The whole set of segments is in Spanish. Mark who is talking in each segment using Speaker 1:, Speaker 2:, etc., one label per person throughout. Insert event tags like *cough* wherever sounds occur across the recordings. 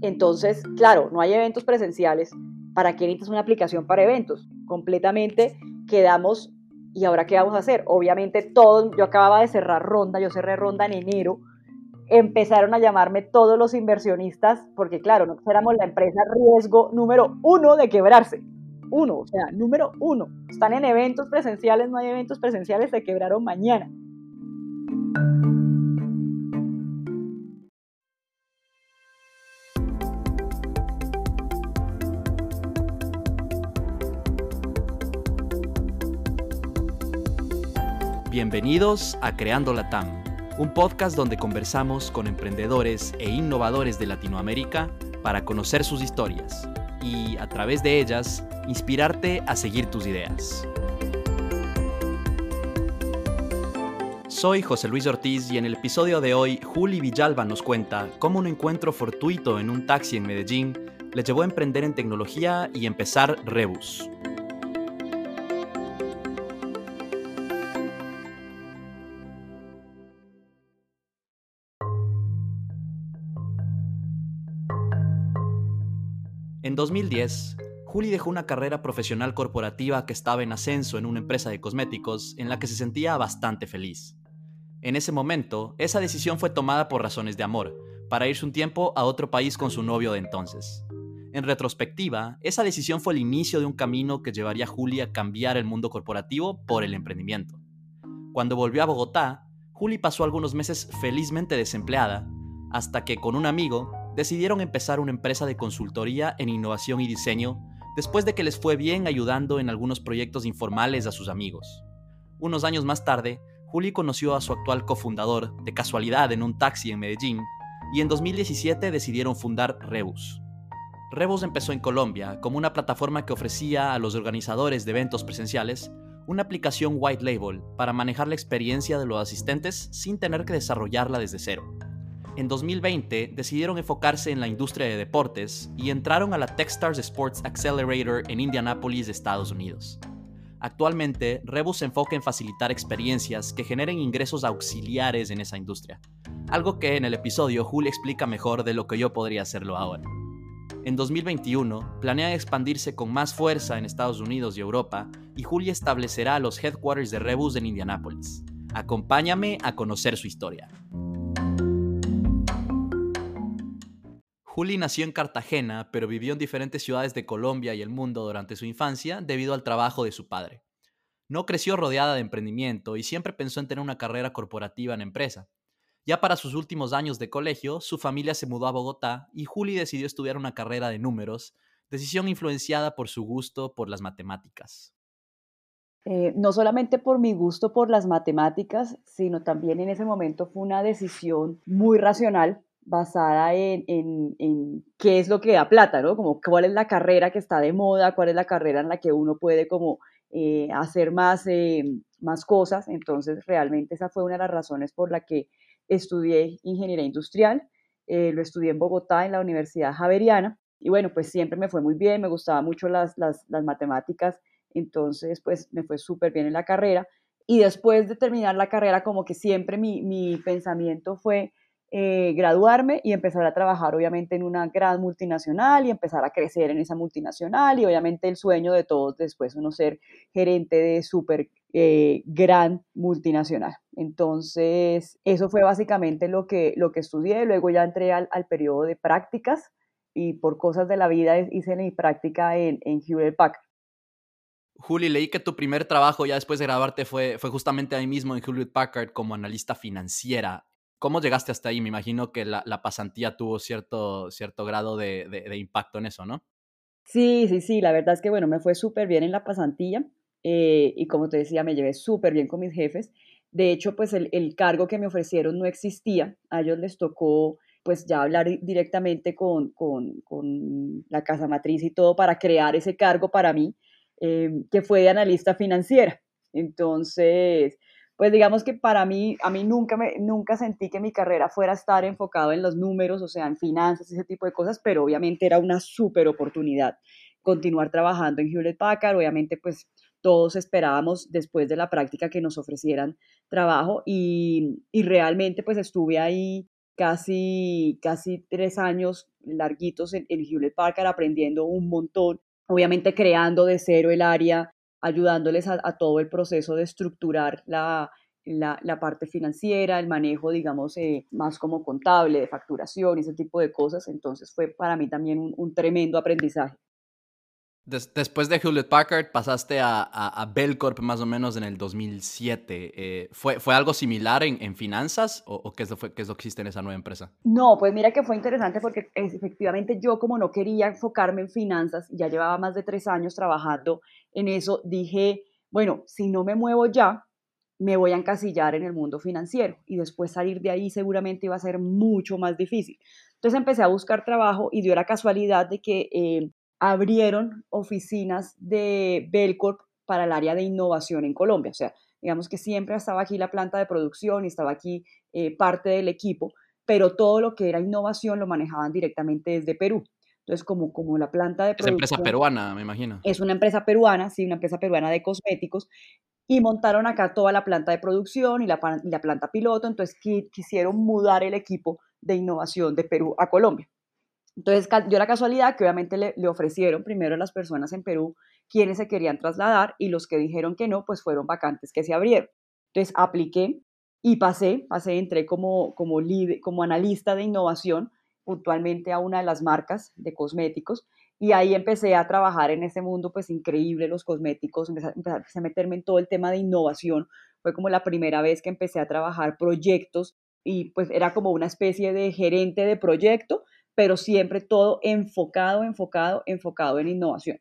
Speaker 1: Entonces, claro, no hay eventos presenciales. ¿Para qué necesitas una aplicación para eventos? Completamente quedamos, ¿y ahora qué vamos a hacer? Obviamente todos, yo acababa de cerrar ronda, yo cerré ronda en enero, empezaron a llamarme todos los inversionistas, porque claro, nosotros éramos la empresa riesgo número uno de quebrarse. Uno, o sea, número uno. Están en eventos presenciales, no hay eventos presenciales, se quebraron mañana.
Speaker 2: Bienvenidos a Creando la TAM, un podcast donde conversamos con emprendedores e innovadores de Latinoamérica para conocer sus historias y, a través de ellas, inspirarte a seguir tus ideas. Soy José Luis Ortiz y en el episodio de hoy, Juli Villalba nos cuenta cómo un encuentro fortuito en un taxi en Medellín le llevó a emprender en tecnología y empezar Rebus, 2010, Juli dejó una carrera profesional corporativa que estaba en ascenso en una empresa de cosméticos en la que se sentía bastante feliz. En ese momento, esa decisión fue tomada por razones de amor, para irse un tiempo a otro país con su novio de entonces. En retrospectiva, esa decisión fue el inicio de un camino que llevaría a Juli a cambiar el mundo corporativo por el emprendimiento. Cuando volvió a Bogotá, Juli pasó algunos meses felizmente desempleada, hasta que con un amigo decidieron empezar una empresa de consultoría en innovación y diseño después de que les fue bien ayudando en algunos proyectos informales a sus amigos. Unos años más tarde, Juli conoció a su actual cofundador de casualidad en un taxi en Medellín y en 2017 decidieron fundar Rebus. Rebus empezó en Colombia como una plataforma que ofrecía a los organizadores de eventos presenciales una aplicación white label para manejar la experiencia de los asistentes sin tener que desarrollarla desde cero en 2020 decidieron enfocarse en la industria de deportes y entraron a la Techstars Sports Accelerator en Indianapolis, Estados Unidos. Actualmente, Rebus se enfoca en facilitar experiencias que generen ingresos auxiliares en esa industria, algo que en el episodio Juli explica mejor de lo que yo podría hacerlo ahora. En 2021, planean expandirse con más fuerza en Estados Unidos y Europa, y Juli establecerá los headquarters de Rebus en Indianapolis. Acompáñame a conocer su historia. Juli nació en Cartagena, pero vivió en diferentes ciudades de Colombia y el mundo durante su infancia debido al trabajo de su padre. No creció rodeada de emprendimiento y siempre pensó en tener una carrera corporativa en empresa. Ya para sus últimos años de colegio, su familia se mudó a Bogotá y Juli decidió estudiar una carrera de números, decisión influenciada por su gusto por las matemáticas.
Speaker 1: Eh, no solamente por mi gusto por las matemáticas, sino también en ese momento fue una decisión muy racional basada en, en, qué es lo que da plata, ¿no? Como cuál es la carrera que está de moda, cuál es la carrera en la que uno puede como eh, hacer más, eh, más cosas. Entonces, realmente esa fue una de las razones por la que estudié ingeniería industrial. Eh, lo estudié en Bogotá, en la Universidad Javeriana. Y bueno, pues siempre me fue muy bien, me gustaban mucho las, las, las matemáticas, entonces pues me fue súper bien en la carrera. Y después de terminar la carrera, como que siempre mi, mi pensamiento fue eh, graduarme y empezar a trabajar obviamente en una gran multinacional y empezar a crecer en esa multinacional y obviamente el sueño de todos después uno ser gerente de súper eh, gran multinacional. Entonces, eso fue básicamente lo que, lo que estudié. Luego ya entré al, periodo de prácticas y por cosas de la vida hice mi práctica en, en Hewlett Packard.
Speaker 2: Juli, leí que tu primer trabajo ya después de graduarte fue, fue justamente ahí mismo en Hewlett Packard como analista financiera. ¿Cómo llegaste hasta ahí? Me imagino que la, pasantía tuvo cierto, cierto grado de, impacto en eso, ¿no?
Speaker 1: Sí, sí, sí, la verdad es que, bueno, me fue súper bien en la pasantía eh, y como te decía, me llevé súper bien con mis jefes. De hecho, pues el, cargo que me ofrecieron no existía. A ellos les tocó pues ya hablar directamente con, la casa matriz y todo para crear ese cargo para mí, eh, que fue de analista financiera. Entonces, pues digamos que para mí, a mí nunca, me, nunca sentí que mi carrera fuera estar enfocado en los números, o sea, en finanzas, ese tipo de cosas, pero obviamente era una súper oportunidad continuar trabajando en Hewlett Packard, obviamente pues todos esperábamos después de la práctica que nos ofrecieran trabajo y, realmente pues estuve ahí casi, casi tres años larguitos en Hewlett Packard aprendiendo un montón, obviamente creando de cero el área, ayudándoles a, todo el proceso de estructurar la, la, parte financiera, el manejo, digamos, eh, más como contable, de facturación, ese tipo de cosas. Entonces fue para mí también un tremendo aprendizaje
Speaker 2: después de Hewlett Packard pasaste a, a, Bellcorp más o menos en el 2007. Eh, ¿fue, ¿Fue algo similar en, finanzas o, qué, es lo, qué es lo que hiciste en esa nueva empresa?
Speaker 1: No, pues mira que fue interesante porque efectivamente yo como no quería enfocarme en finanzas, ya llevaba más de tres años trabajando en eso, dije, bueno, si no me muevo ya, me voy a encasillar en el mundo financiero y después salir de ahí seguramente iba a ser mucho más difícil. Entonces empecé a buscar trabajo y dio la casualidad de que eh, abrieron oficinas de Belcorp para el área de innovación en Colombia. O sea, digamos que siempre estaba aquí la planta de producción y estaba aquí eh, parte del equipo, pero todo lo que era innovación lo manejaban directamente desde Perú. Entonces, como, como la planta de producción...
Speaker 2: Es empresa peruana, me imagino.
Speaker 1: Es una empresa peruana, sí, una empresa peruana de cosméticos, y montaron acá toda la planta de producción y la, la planta piloto, entonces quisieron mudar el equipo de innovación de Perú a Colombia. Entonces dio la casualidad que obviamente le, ofrecieron primero a las personas en Perú quienes se querían trasladar y los que dijeron que no, pues fueron vacantes que se abrieron. Entonces apliqué y pasé, pasé, entré como, como, como analista de innovación puntualmente a una de las marcas de cosméticos y ahí empecé a trabajar en ese mundo pues increíble, los cosméticos, empecé, empecé a meterme en todo el tema de innovación. Fue como la primera vez que empecé a trabajar proyectos y pues era como una especie de gerente de proyecto, pero siempre todo enfocado, enfocado, enfocado en innovación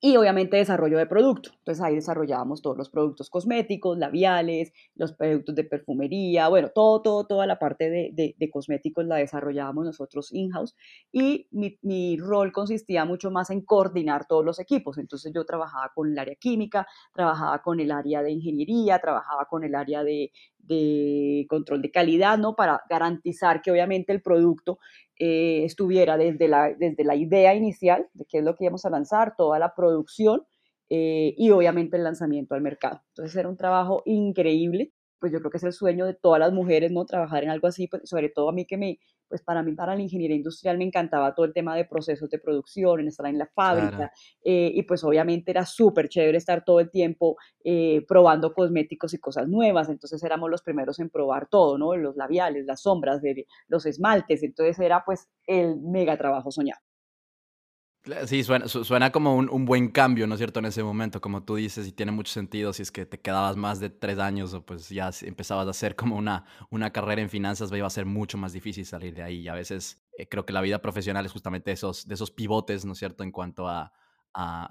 Speaker 1: y obviamente desarrollo de producto. Entonces ahí desarrollábamos todos los productos cosméticos, labiales, los productos de perfumería, bueno, todo, todo, toda la parte de, de, cosméticos la desarrollábamos nosotros in-house y mi, mi, rol consistía mucho más en coordinar todos los equipos. Entonces yo trabajaba con el área química, trabajaba con el área de ingeniería, trabajaba con el área de, de control de calidad, ¿no? Para garantizar que obviamente el producto eh, estuviera desde la, desde la idea inicial de qué es lo que íbamos a lanzar, toda la producción eh, y obviamente el lanzamiento al mercado. Entonces era un trabajo increíble pues yo creo que es el sueño de todas las mujeres, ¿no? Trabajar en algo así, pues, sobre todo a mí que me, pues para mí, para la ingeniería industrial me encantaba todo el tema de procesos de producción, en estar en la fábrica, eh, y pues obviamente era súper chévere estar todo el tiempo eh, probando cosméticos y cosas nuevas, entonces éramos los primeros en probar todo, ¿no? Los labiales, las sombras, los esmaltes, entonces era pues el mega trabajo soñado.
Speaker 2: Sí, suena, suena como un, buen cambio, ¿no es cierto? En ese momento, como tú dices, y tiene mucho sentido si es que te quedabas más de tres años o pues ya empezabas a hacer como una, una carrera en finanzas, iba a ser mucho más difícil salir de ahí. Y a veces eh, creo que la vida profesional es justamente esos, de esos pivotes, ¿no es cierto? En cuanto a,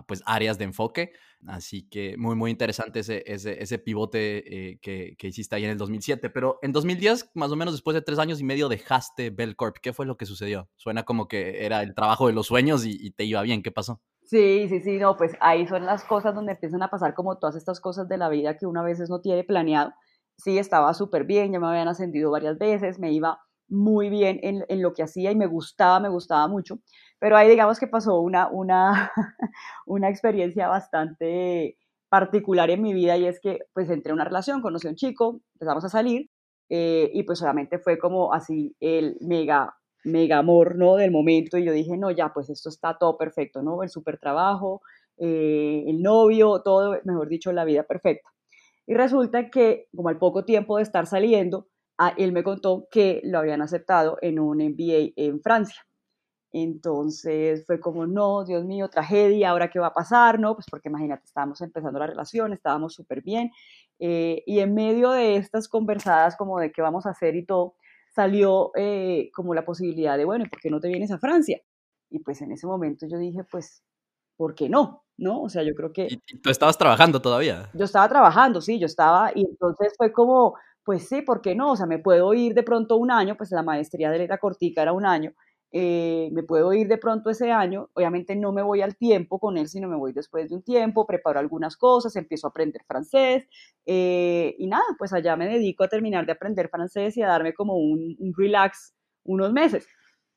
Speaker 2: pues áreas de enfoque. Así que muy, muy interesante ese, ese, ese pivote eh, que, que, hiciste ahí en el 2007. Pero en 2010, más o menos después de tres años y medio, dejaste Bellcorp. ¿Qué fue lo que sucedió? Suena como que era el trabajo de los sueños y, te iba bien. ¿Qué pasó?
Speaker 1: Sí, sí, sí, no, pues ahí son las cosas donde empiezan a pasar como todas estas cosas de la vida que una veces no tiene planeado. Sí, estaba súper bien, ya me habían ascendido varias veces, me iba muy bien en, en, lo que hacía y me gustaba, me gustaba mucho. Pero ahí digamos que pasó una, una, *laughs* una experiencia bastante particular en mi vida y es que pues entré en una relación, conocí a un chico, empezamos a salir eh, y pues solamente fue como así el mega, mega amor, ¿no? Del momento y yo dije, no, ya, pues esto está todo perfecto, ¿no? El super trabajo, eh, el novio, todo, mejor dicho, la vida perfecta. Y resulta que como al poco tiempo de estar saliendo, él me contó que lo habían aceptado en un MBA en Francia. Entonces fue como, no, Dios mío, tragedia, ahora qué va a pasar, ¿no? Pues porque imagínate, estábamos empezando la relación, estábamos súper bien. Eh, y en medio de estas conversadas como de qué vamos a hacer y todo, salió eh, como la posibilidad de, bueno, ¿por qué no te vienes a Francia? Y pues en ese momento yo dije, pues, ¿por qué no? ¿No? O sea, yo creo que...
Speaker 2: ¿Y tú estabas trabajando todavía?
Speaker 1: Yo estaba trabajando, sí, yo estaba, y entonces fue como, pues sí, ¿por qué no? O sea, me puedo ir de pronto un año, pues la maestría de la cortica era un año, eh, me puedo ir de pronto ese año, obviamente no me voy al tiempo con él, sino me voy después de un tiempo, preparo algunas cosas, empiezo a aprender francés eh, y nada, pues allá me dedico a terminar de aprender francés y a darme como un, relax unos meses.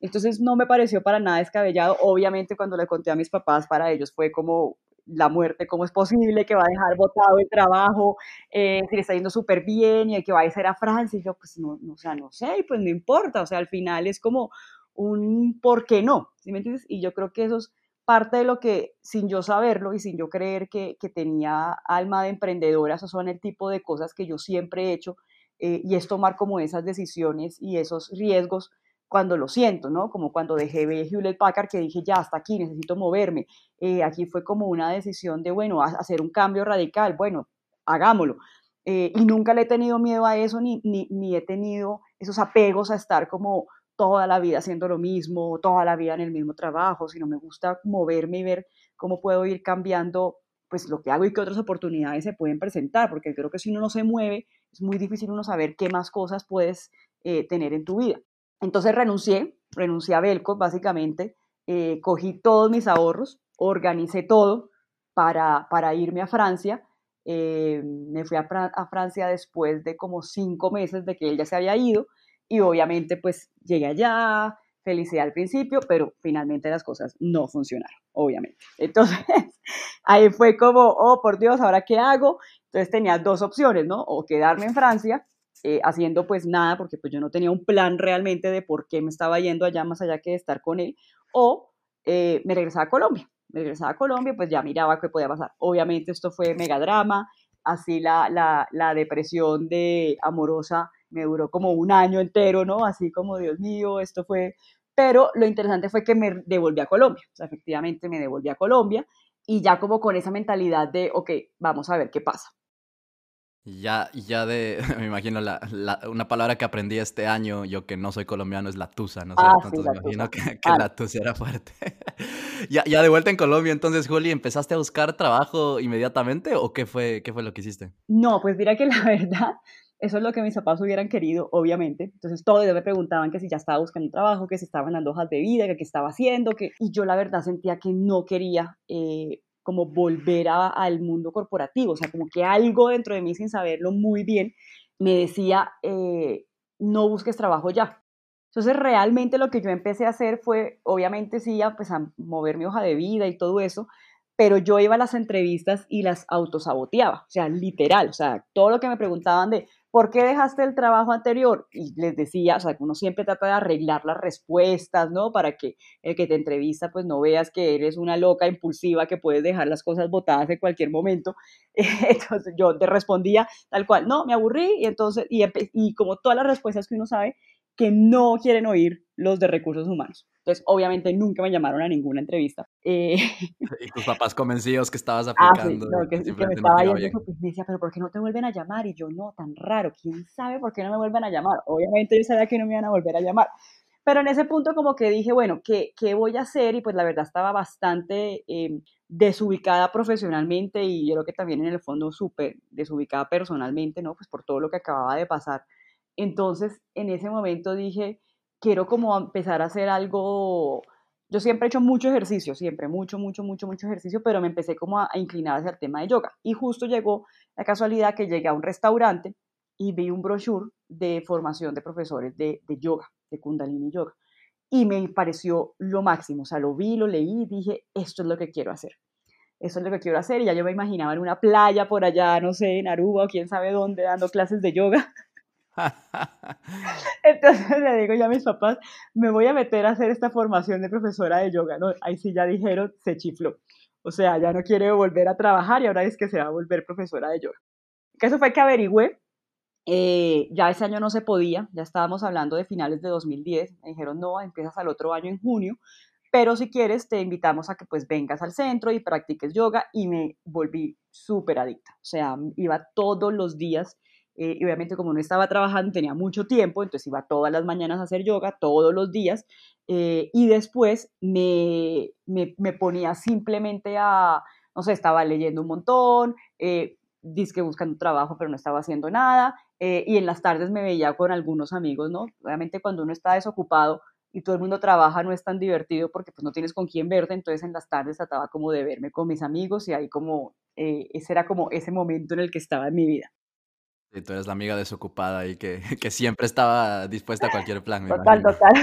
Speaker 1: Entonces no me pareció para nada descabellado, obviamente cuando le conté a mis papás, para ellos fue como la muerte, cómo es posible que va a dejar botado el trabajo, eh, si le está yendo súper bien y que va a ir a Francia. Y yo, pues no, no, o sea, no sé, pues no importa, o sea, al final es como un por qué no, ¿sí me entiendes? Y yo creo que eso es parte de lo que, sin yo saberlo y sin yo creer que, tenía alma de emprendedora, esos son el tipo de cosas que yo siempre he hecho, eh, y es tomar como esas decisiones y esos riesgos cuando lo siento, ¿no? Como cuando dejé Hewlett Packard, que dije, ya, hasta aquí, necesito moverme. Eh, aquí fue como una decisión de, bueno, hacer un cambio radical, bueno, hagámoslo. Eh, y nunca le he tenido miedo a eso, ni, ni, he tenido esos apegos a estar como toda la vida haciendo lo mismo, toda la vida en el mismo trabajo, sino me gusta moverme y ver cómo puedo ir cambiando pues lo que hago y qué otras oportunidades se pueden presentar, porque creo que si uno no se mueve, es muy difícil uno saber qué más cosas puedes eh, tener en tu vida. Entonces renuncié, renuncié a Belco básicamente, eh, cogí todos mis ahorros, organicé todo para, para irme a Francia. Eh, me fui a, a, Francia después de como cinco meses de que él ya se había ido y obviamente pues llegué allá, felicidad al principio, pero finalmente las cosas no funcionaron, obviamente. Entonces *laughs* ahí fue como, oh por Dios, ¿ahora qué hago? Entonces tenía dos opciones, ¿no? O quedarme en Francia eh, haciendo pues nada, porque pues yo no tenía un plan realmente de por qué me estaba yendo allá más allá que de estar con él, o eh, me regresaba a Colombia. Me regresaba a Colombia, pues ya miraba qué podía pasar. Obviamente esto fue mega drama, así la, la, la depresión de amorosa me duró como un año entero, ¿no? Así como, Dios mío, esto fue... Pero lo interesante fue que me devolví a Colombia, o sea, efectivamente me devolví a Colombia y ya como con esa mentalidad de, ok, vamos a ver qué pasa.
Speaker 2: Ya, ya de, *laughs* me imagino, la, una palabra que aprendí este año, yo que no soy colombiano, es la tusa, ¿no?
Speaker 1: Ah,
Speaker 2: entonces
Speaker 1: sí,
Speaker 2: me imagino que, *laughs* que la tusa era fuerte. *laughs* ya, ya de vuelta en Colombia, entonces, Juli, ¿empezaste a buscar trabajo inmediatamente o qué fue, qué fue lo que hiciste?
Speaker 1: No, pues mira que la verdad, eso es lo que mis papás hubieran querido, obviamente. Entonces todos me preguntaban que si ya estaba buscando trabajo, que si estaban dando hojas de vida, que qué estaba haciendo, que... y yo la verdad sentía que no quería eh, como volver al mundo corporativo, o sea, como que algo dentro de mí sin saberlo muy bien me decía, eh, no busques trabajo ya. Entonces realmente lo que yo empecé a hacer fue, obviamente sí, a, pues, a mover mi hoja de vida y todo eso, pero yo iba a las entrevistas y las autosaboteaba, o sea, literal, o sea, todo lo que me preguntaban de, ¿por qué dejaste el trabajo anterior? Y les decía, o sea, uno siempre trata de arreglar las respuestas, ¿no? Para que el que te entrevista, pues no veas que eres una loca impulsiva que puedes dejar las cosas botadas en cualquier momento. *laughs* Entonces yo te respondía tal cual, no, me aburrí y entonces, y, y como todas las respuestas que uno sabe, que no quieren oír los de recursos humanos. Entonces, obviamente, nunca me llamaron a ninguna entrevista. Eh, *laughs*
Speaker 2: y tus papás convencidos que estabas aplicando.
Speaker 1: Ah, sí, no, que, que me estaba yendo eso, pues, me decía, pero ¿por qué no te vuelven a llamar? Y yo, no, tan raro, ¿quién sabe por qué no me vuelven a llamar? Obviamente yo sabía que no me iban a volver a llamar. Pero en ese punto como que dije, bueno, ¿qué, qué voy a hacer? Y pues la verdad estaba bastante eh, desubicada profesionalmente y yo creo que también en el fondo súper desubicada personalmente, ¿no? Pues por todo lo que acababa de pasar entonces, en ese momento dije, quiero como empezar a hacer algo, yo siempre he hecho mucho ejercicio, siempre, mucho, mucho, mucho, mucho ejercicio, pero me empecé como a, inclinar hacia el tema de yoga. Y justo llegó la casualidad que llegué a un restaurante y vi un brochure de formación de profesores de, de yoga, de kundalini yoga. Y me pareció lo máximo, o sea, lo vi, lo leí y dije, esto es lo que quiero hacer. Esto es lo que quiero hacer. Y ya yo me imaginaba en una playa por allá, no sé, en Aruba o quién sabe dónde, dando clases de yoga. Entonces le digo ya a mis papás, me voy a meter a hacer esta formación de profesora de yoga. ¿no? Ahí sí ya dijeron, se chifló. O sea, ya no quiere volver a trabajar y ahora es que se va a volver profesora de yoga. Que eso fue que averigüé. Eh, ya ese año no se podía, ya estábamos hablando de finales de 2010. Me dijeron, no, empiezas al otro año en junio, pero si quieres te invitamos a que pues vengas al centro y practiques yoga y me volví súper adicta. O sea, iba todos los días eh, y obviamente como no estaba trabajando, tenía mucho tiempo, entonces iba todas las mañanas a hacer yoga, todos los días, eh, y después me, me, ponía simplemente a, no sé, estaba leyendo un montón, eh, que buscando trabajo, pero no estaba haciendo nada, eh, y en las tardes me veía con algunos amigos, ¿no? Obviamente cuando uno está desocupado, y todo el mundo trabaja, no es tan divertido porque pues no tienes con quién verte, entonces en las tardes trataba como de verme con mis amigos y ahí como, ese era como ese momento en el que estaba en mi vida.
Speaker 2: Y tú eres la amiga desocupada y que, *laughs* que siempre estaba dispuesta a cualquier plan.
Speaker 1: total, total.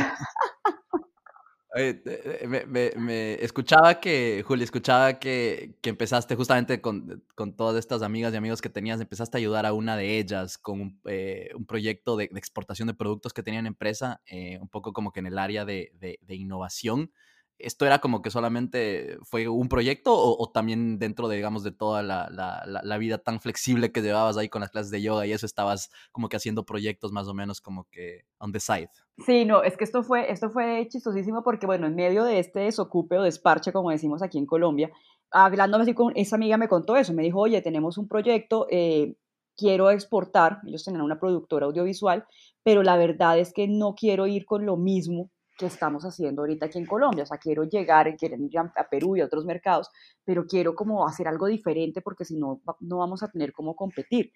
Speaker 2: me, escuchaba que, Juli, escuchaba que, que empezaste justamente con, con, todas estas amigas y amigos que tenías, empezaste a ayudar a una de ellas con un, eh, un proyecto de, exportación de productos que tenían empresa, eh, un poco como que en el área de, de innovación esto era como que solamente fue un proyecto o, también dentro de, digamos, de toda la, la, vida tan flexible que llevabas ahí con las clases de yoga y eso estabas como que haciendo proyectos más o menos como que on the side.
Speaker 1: Sí, no, es que esto fue, esto fue chistosísimo porque, bueno, en medio de este desocupe o desparche, como decimos aquí en Colombia, hablándome así con esa amiga me contó eso, me dijo, oye, tenemos un proyecto, eh, quiero exportar, ellos tenían una productora audiovisual, pero la verdad es que no quiero ir con lo mismo que estamos haciendo ahorita aquí en Colombia. O sea, quiero llegar, quieren ir a Perú y a otros mercados, pero quiero como hacer algo diferente porque si no, no vamos a tener cómo competir.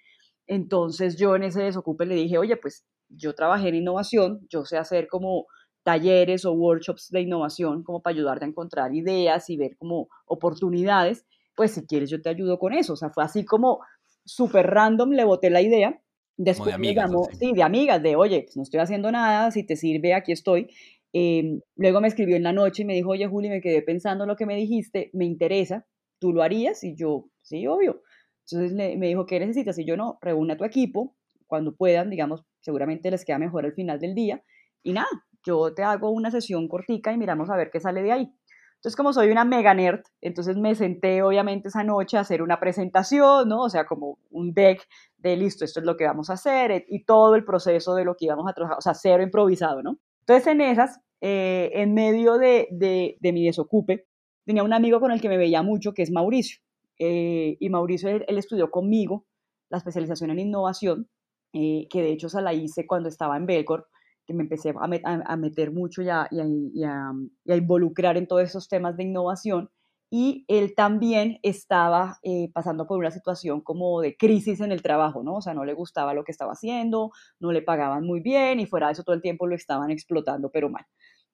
Speaker 1: Entonces yo en ese desocupe le dije, oye, pues yo trabajé en innovación, yo sé hacer como talleres o workshops de innovación como para ayudarte a encontrar ideas y ver como oportunidades, pues si quieres yo te ayudo con eso. O sea, fue así como súper random, le boté la idea. Después de amigas, sí, de amigas, de oye, pues no estoy haciendo nada, si te sirve, aquí estoy. Em, luego me escribió en la noche y me dijo, oye Juli, me quedé pensando lo que me dijiste, me interesa, ¿tú lo harías? Y yo, sí, obvio. Entonces me dijo, ¿qué necesitas? Y yo no, reúne a tu equipo cuando puedan, digamos, seguramente les queda mejor al final del día. Y nada, yo te hago una sesión cortica y miramos a ver qué sale de ahí. Entonces, como soy una mega nerd, entonces me senté obviamente esa noche a hacer una presentación, ¿no? O sea, como un deck de listo, esto es lo que vamos a hacer y todo el proceso de lo que íbamos a trabajar, o sea, cero improvisado, ¿no? Entonces, en esas, eh, en medio de, de, mi desocupe, tenía un amigo con el que me veía mucho, que es Mauricio. Eh, y Mauricio, él, estudió conmigo la especialización en innovación, eh, que de hecho se la hice cuando estaba en Belcor, que me empecé a, meter mucho y a, y a, involucrar en todos esos temas de innovación y él también estaba eh, pasando por una situación como de crisis en el trabajo, ¿no? O sea, no le gustaba lo que estaba haciendo, no le pagaban muy bien y fuera de eso todo el tiempo lo estaban explotando, pero mal.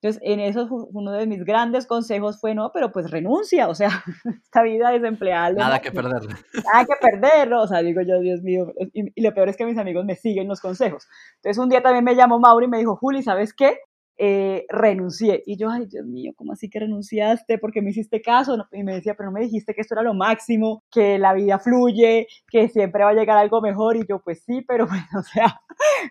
Speaker 1: Entonces, en eso uno de mis grandes consejos fue, no, pero pues renuncia, o sea, *laughs* esta vida desempleada.
Speaker 2: Nada que perder.
Speaker 1: Nada que perderlo, o sea, digo yo, Dios mío, y, y, lo peor es que mis amigos me siguen los consejos. Entonces, un día también me llamó Mauri y me dijo, Juli, ¿sabes qué? Eh, renuncié. Y yo, ay, Dios mío, ¿cómo así que renunciaste? porque me hiciste caso? Y me decía, pero no me dijiste que esto era lo máximo, que la vida fluye, que siempre va a llegar algo mejor. Y yo, pues sí, pero *laughs* pues, o sea,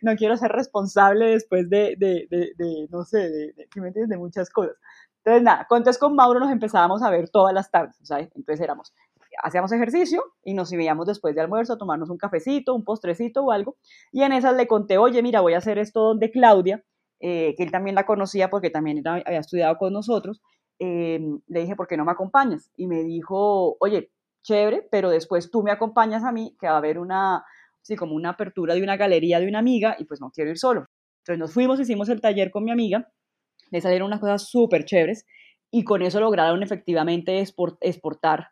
Speaker 1: no quiero ser responsable después de, de, de, no sé, de, entiendes? De muchas cosas. Entonces, nada, entonces con Mauro nos empezábamos a ver todas las tardes, ¿sabes? Entonces éramos, hacíamos ejercicio y nos íbamos después de almuerzo a tomarnos un cafecito, un postrecito o algo. Y en esas le conté, oye, mira, voy a hacer esto donde Claudia eh, que él también la conocía porque también había estudiado con nosotros, eh, le dije, ¿por qué no me acompañas? Y me dijo, oye, chévere, pero después tú me acompañas a mí, que va a haber una, sí, como una apertura de una galería de una amiga y pues no quiero ir solo. Entonces nos fuimos, hicimos el taller con mi amiga, le salieron unas cosas súper chéveres y con eso lograron efectivamente exportar,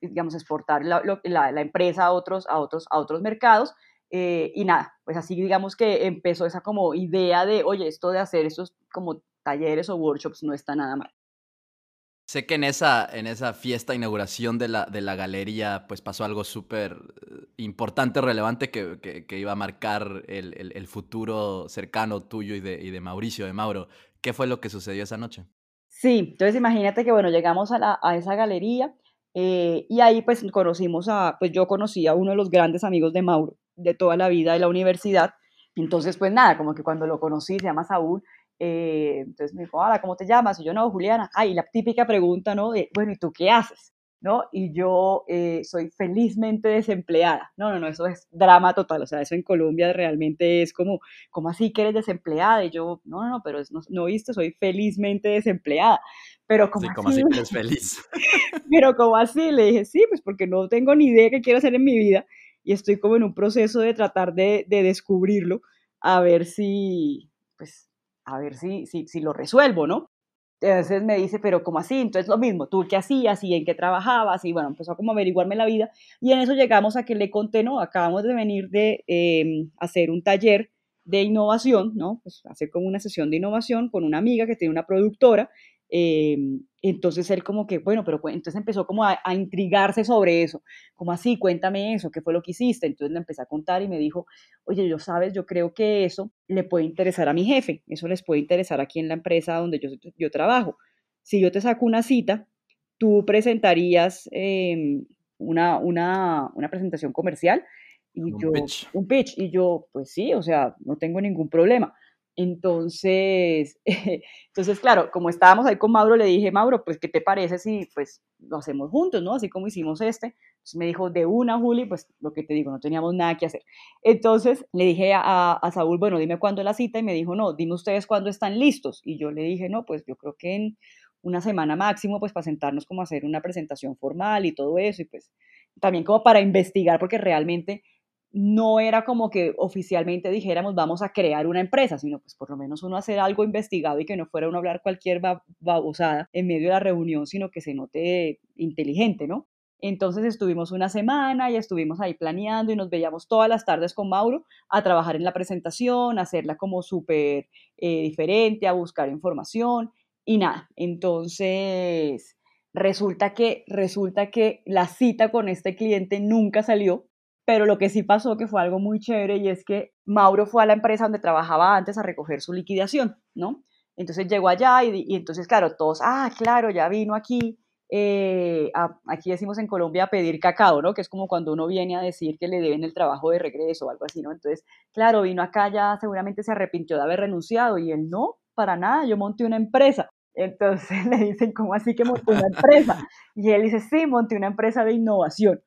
Speaker 1: digamos, exportar la, la, empresa a otros, a, otros, a otros mercados eh, y nada, pues así digamos que empezó esa como idea de, oye, esto de hacer esos como talleres o workshops no está nada mal.
Speaker 2: Sé que en esa, en esa fiesta, inauguración de la, de la galería, pues pasó algo súper eh, importante, relevante, que, que, iba a marcar el, el, futuro cercano tuyo y de, y de Mauricio, de Mauro. ¿Qué fue lo que sucedió esa noche?
Speaker 1: Sí, entonces imagínate que, bueno, llegamos a, la, a esa galería eh, y ahí pues conocimos a, pues yo conocí a uno de los grandes amigos de Mauro, de toda la vida de la universidad. Entonces, pues nada, como que cuando lo conocí, se llama Saúl, eh, entonces me dijo, hola, ¿cómo te llamas? Y yo, no, Juliana. Ah, y la típica pregunta, ¿no? De, bueno, ¿y tú qué haces? ¿no? Y yo eh, soy felizmente desempleada. No, no, no, eso es drama total. O sea, eso en Colombia realmente es como, ¿cómo así que eres desempleada? Y yo, no, no, no, pero no, no viste, soy felizmente desempleada. Pero como
Speaker 2: sí, como así que eres *laughs* feliz.
Speaker 1: pero como así, le dije, sí, pues porque no tengo ni idea de qué quiero hacer en mi vida y estoy como en un proceso de tratar de, de descubrirlo, a ver si, pues, a ver si, si, si lo resuelvo, ¿no? Entonces me dice, pero ¿cómo así? Entonces lo mismo, ¿tú qué hacías y en qué trabajabas? Y bueno, empezó a como averiguarme la vida. Y en eso llegamos a que le conté, no, acabamos de venir de em, hacer un taller de innovación, ¿no? Pues hacer como una sesión de innovación con una amiga que tiene una productora Em, entonces él como que, bueno, pero entonces empezó como a, intrigarse sobre eso, como así, cuéntame eso, ¿qué fue lo que hiciste? Entonces le empecé a contar y me dijo, oye, yo sabes, yo creo que eso le puede interesar a mi jefe, eso les puede interesar aquí en la empresa donde yo, yo trabajo. si yo te saco una cita, tú presentarías em, una, una, una, presentación comercial y
Speaker 2: un
Speaker 1: yo,
Speaker 2: pitch.
Speaker 1: un pitch, y yo, pues sí, o sea, no tengo ningún problema. Entonces, *laughs* entonces, claro, como estábamos ahí con Mauro, le dije, Mauro, pues, ¿qué te parece si, pues, lo hacemos juntos, ¿no? Así como hicimos este. Entonces me dijo, de una, Juli, pues, lo que te digo, no teníamos nada que hacer. Entonces, le dije a, a Saúl, bueno, dime cuándo la cita, y me dijo, no, dime ustedes cuándo están listos. Y yo le dije, no, pues, yo creo que en una semana máximo, pues, para sentarnos como a hacer una presentación formal y todo eso, y pues, también como para investigar, porque realmente no era como que oficialmente dijéramos vamos a crear una empresa, sino pues por lo menos uno hacer algo investigado y que no fuera uno hablar cualquier babosada en medio de la reunión, sino que se note inteligente, ¿no? Entonces estuvimos una semana y estuvimos ahí planeando y nos veíamos todas las tardes con Mauro a trabajar en la presentación, a hacerla como súper eh, diferente, a buscar información y nada. Entonces resulta que, resulta que la cita con este cliente nunca salió pero lo que sí pasó que fue algo muy chévere y es que Mauro fue a la empresa donde trabajaba antes a recoger su liquidación, ¿no? Entonces llegó allá y, entonces, claro, todos, ah, claro, ya vino aquí, eh, aquí decimos en Colombia pedir cacao, ¿no? Que es como cuando uno viene a decir que le deben el trabajo de regreso o algo así, ¿no? Entonces, claro, vino acá ya, seguramente se arrepintió de haber renunciado y él no, para nada, yo monté una empresa. Entonces *laughs* le dicen, ¿cómo así que monté una empresa? Y él dice, sí, monté una empresa de innovación.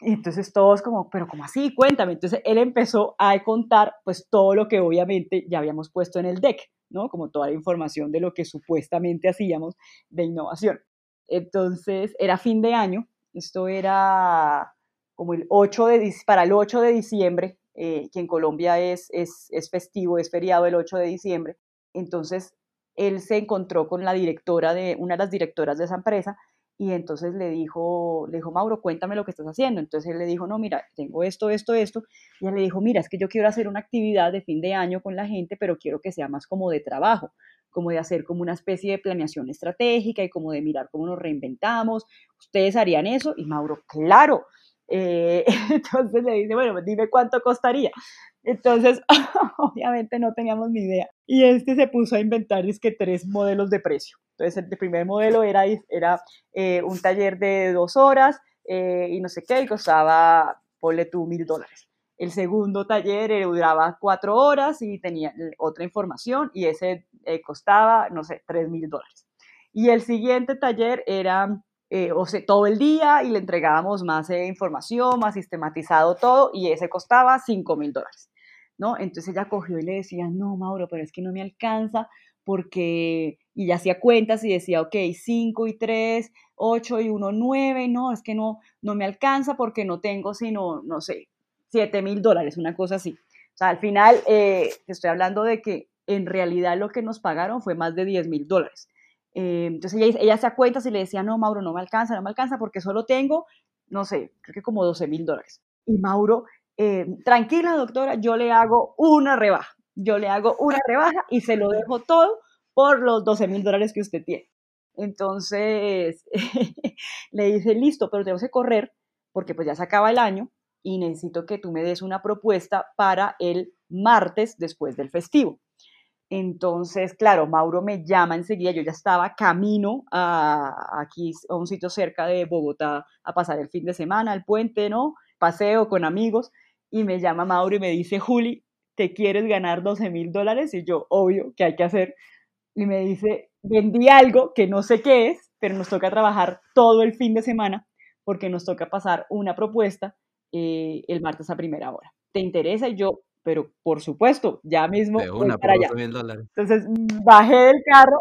Speaker 1: Y entonces todos como, pero ¿cómo así? Cuéntame. Entonces él empezó a contar pues todo lo que obviamente ya habíamos puesto en el deck, ¿no? Como toda la información de lo que supuestamente hacíamos de innovación. Entonces era fin de año, esto era como el 8 de, para el 8 de diciembre, eh, que en Colombia es, es, es festivo, es feriado el 8 de diciembre. Entonces él se encontró con la directora de, una de las directoras de esa empresa y entonces le dijo, le dijo, Mauro, cuéntame lo que estás haciendo. Entonces él le dijo, no, mira, tengo esto, esto, esto. Y él le dijo, mira, es que yo quiero hacer una actividad de fin de año con la gente, pero quiero que sea más como de trabajo, como de hacer como una especie de planeación estratégica y como de mirar cómo nos reinventamos. ¿Ustedes harían eso? Y Mauro, claro. Eh, *laughs* entonces le dice, bueno, dime cuánto costaría. Entonces, *laughs* obviamente no teníamos ni idea. Y este se puso a inventar, es que tres modelos de precio. Entonces, el primer modelo era, era eh, un taller de dos horas eh, y no sé qué, y costaba, ponle tú, mil dólares. El segundo taller eh, duraba cuatro horas y tenía otra información y ese costaba, no sé, tres mil dólares. Y el siguiente taller era o sea, todo el día y le entregábamos más información, más sistematizado todo y ese costaba cinco mil dólares. ¿no? Entonces ella cogió y le decía, no, Mauro, pero es que no me alcanza porque, y ya hacía cuentas y decía, ok, 5 y 3, 8 y 1, 9, no, es que no, no me alcanza porque no tengo sino, no sé, 7 mil dólares, una cosa así. O sea, al final, eh, estoy hablando de que en realidad lo que nos pagaron fue más de 10 mil dólares. Eh, entonces ella, ella hacía cuentas y le decía, no, Mauro, no me alcanza, no me alcanza porque solo tengo, no sé, creo que como 12 mil dólares. Y Mauro, eh, tranquila doctora, yo le hago una rebaja yo le hago una rebaja y se lo dejo todo por los 12 mil dólares que usted tiene. Entonces *laughs* le dice, listo, pero tengo que correr porque pues ya se acaba el año y necesito que tú me des una propuesta para el martes después del festivo. Entonces, claro, Mauro me llama enseguida, yo ya estaba camino a, aquí a un sitio cerca de Bogotá a pasar el fin de semana, al puente, ¿no? Paseo con amigos y me llama Mauro y me dice, Juli, ¿te quieres ganar 12 mil dólares? Y yo, obvio, ¿qué hay que hacer? Y me dice, vendí algo que no sé qué es, pero nos toca trabajar todo el fin de semana porque nos toca pasar una propuesta eh, el martes a primera hora. ¿Te interesa? Y yo, pero por supuesto, ya mismo
Speaker 2: voy para allá. Entonces
Speaker 1: bajé del carro,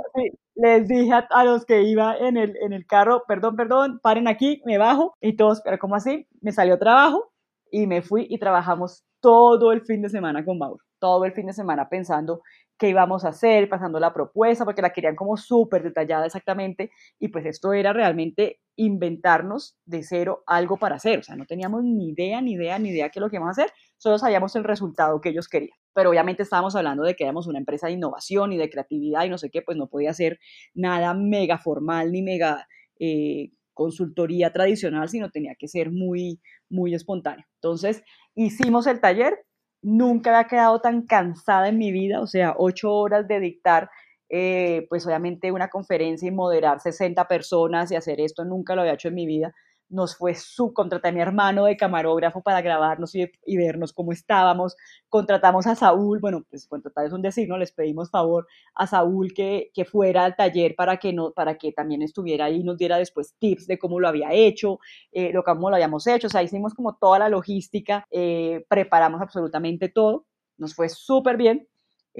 Speaker 1: les dije a, los que iba en el, en el carro, perdón, perdón, paren aquí, me bajo y todos, pero ¿cómo así? Me salió trabajo y me fui y trabajamos todo el fin de semana con Mauro, todo el fin de semana pensando qué íbamos a hacer, pasando la propuesta, porque la querían como súper detallada exactamente, y pues esto era realmente inventarnos de cero algo para hacer, o sea, no teníamos ni idea, ni idea, ni idea qué es lo que íbamos a hacer, solo sabíamos el resultado que ellos querían, pero obviamente estábamos hablando de que éramos una empresa de innovación y de creatividad y no sé qué, pues no podía ser nada mega formal ni mega eh, consultoría tradicional, sino tenía que ser muy, muy espontáneo. Entonces, hicimos el taller, nunca había quedado tan cansada en mi vida, o sea, ocho horas de dictar eh, pues obviamente una conferencia y moderar 60 personas y hacer esto nunca lo había hecho en mi vida nos fue su, contraté a mi hermano de camarógrafo para grabarnos y, vernos cómo estábamos, contratamos a Saúl, bueno, pues contratar es un decir, ¿no? Les pedimos favor a Saúl que, que fuera al taller para que, no, para que también estuviera ahí y nos diera después tips de cómo lo había hecho, eh, lo cómo lo habíamos hecho, o sea, hicimos como toda la logística, eh, preparamos absolutamente todo, nos fue súper bien,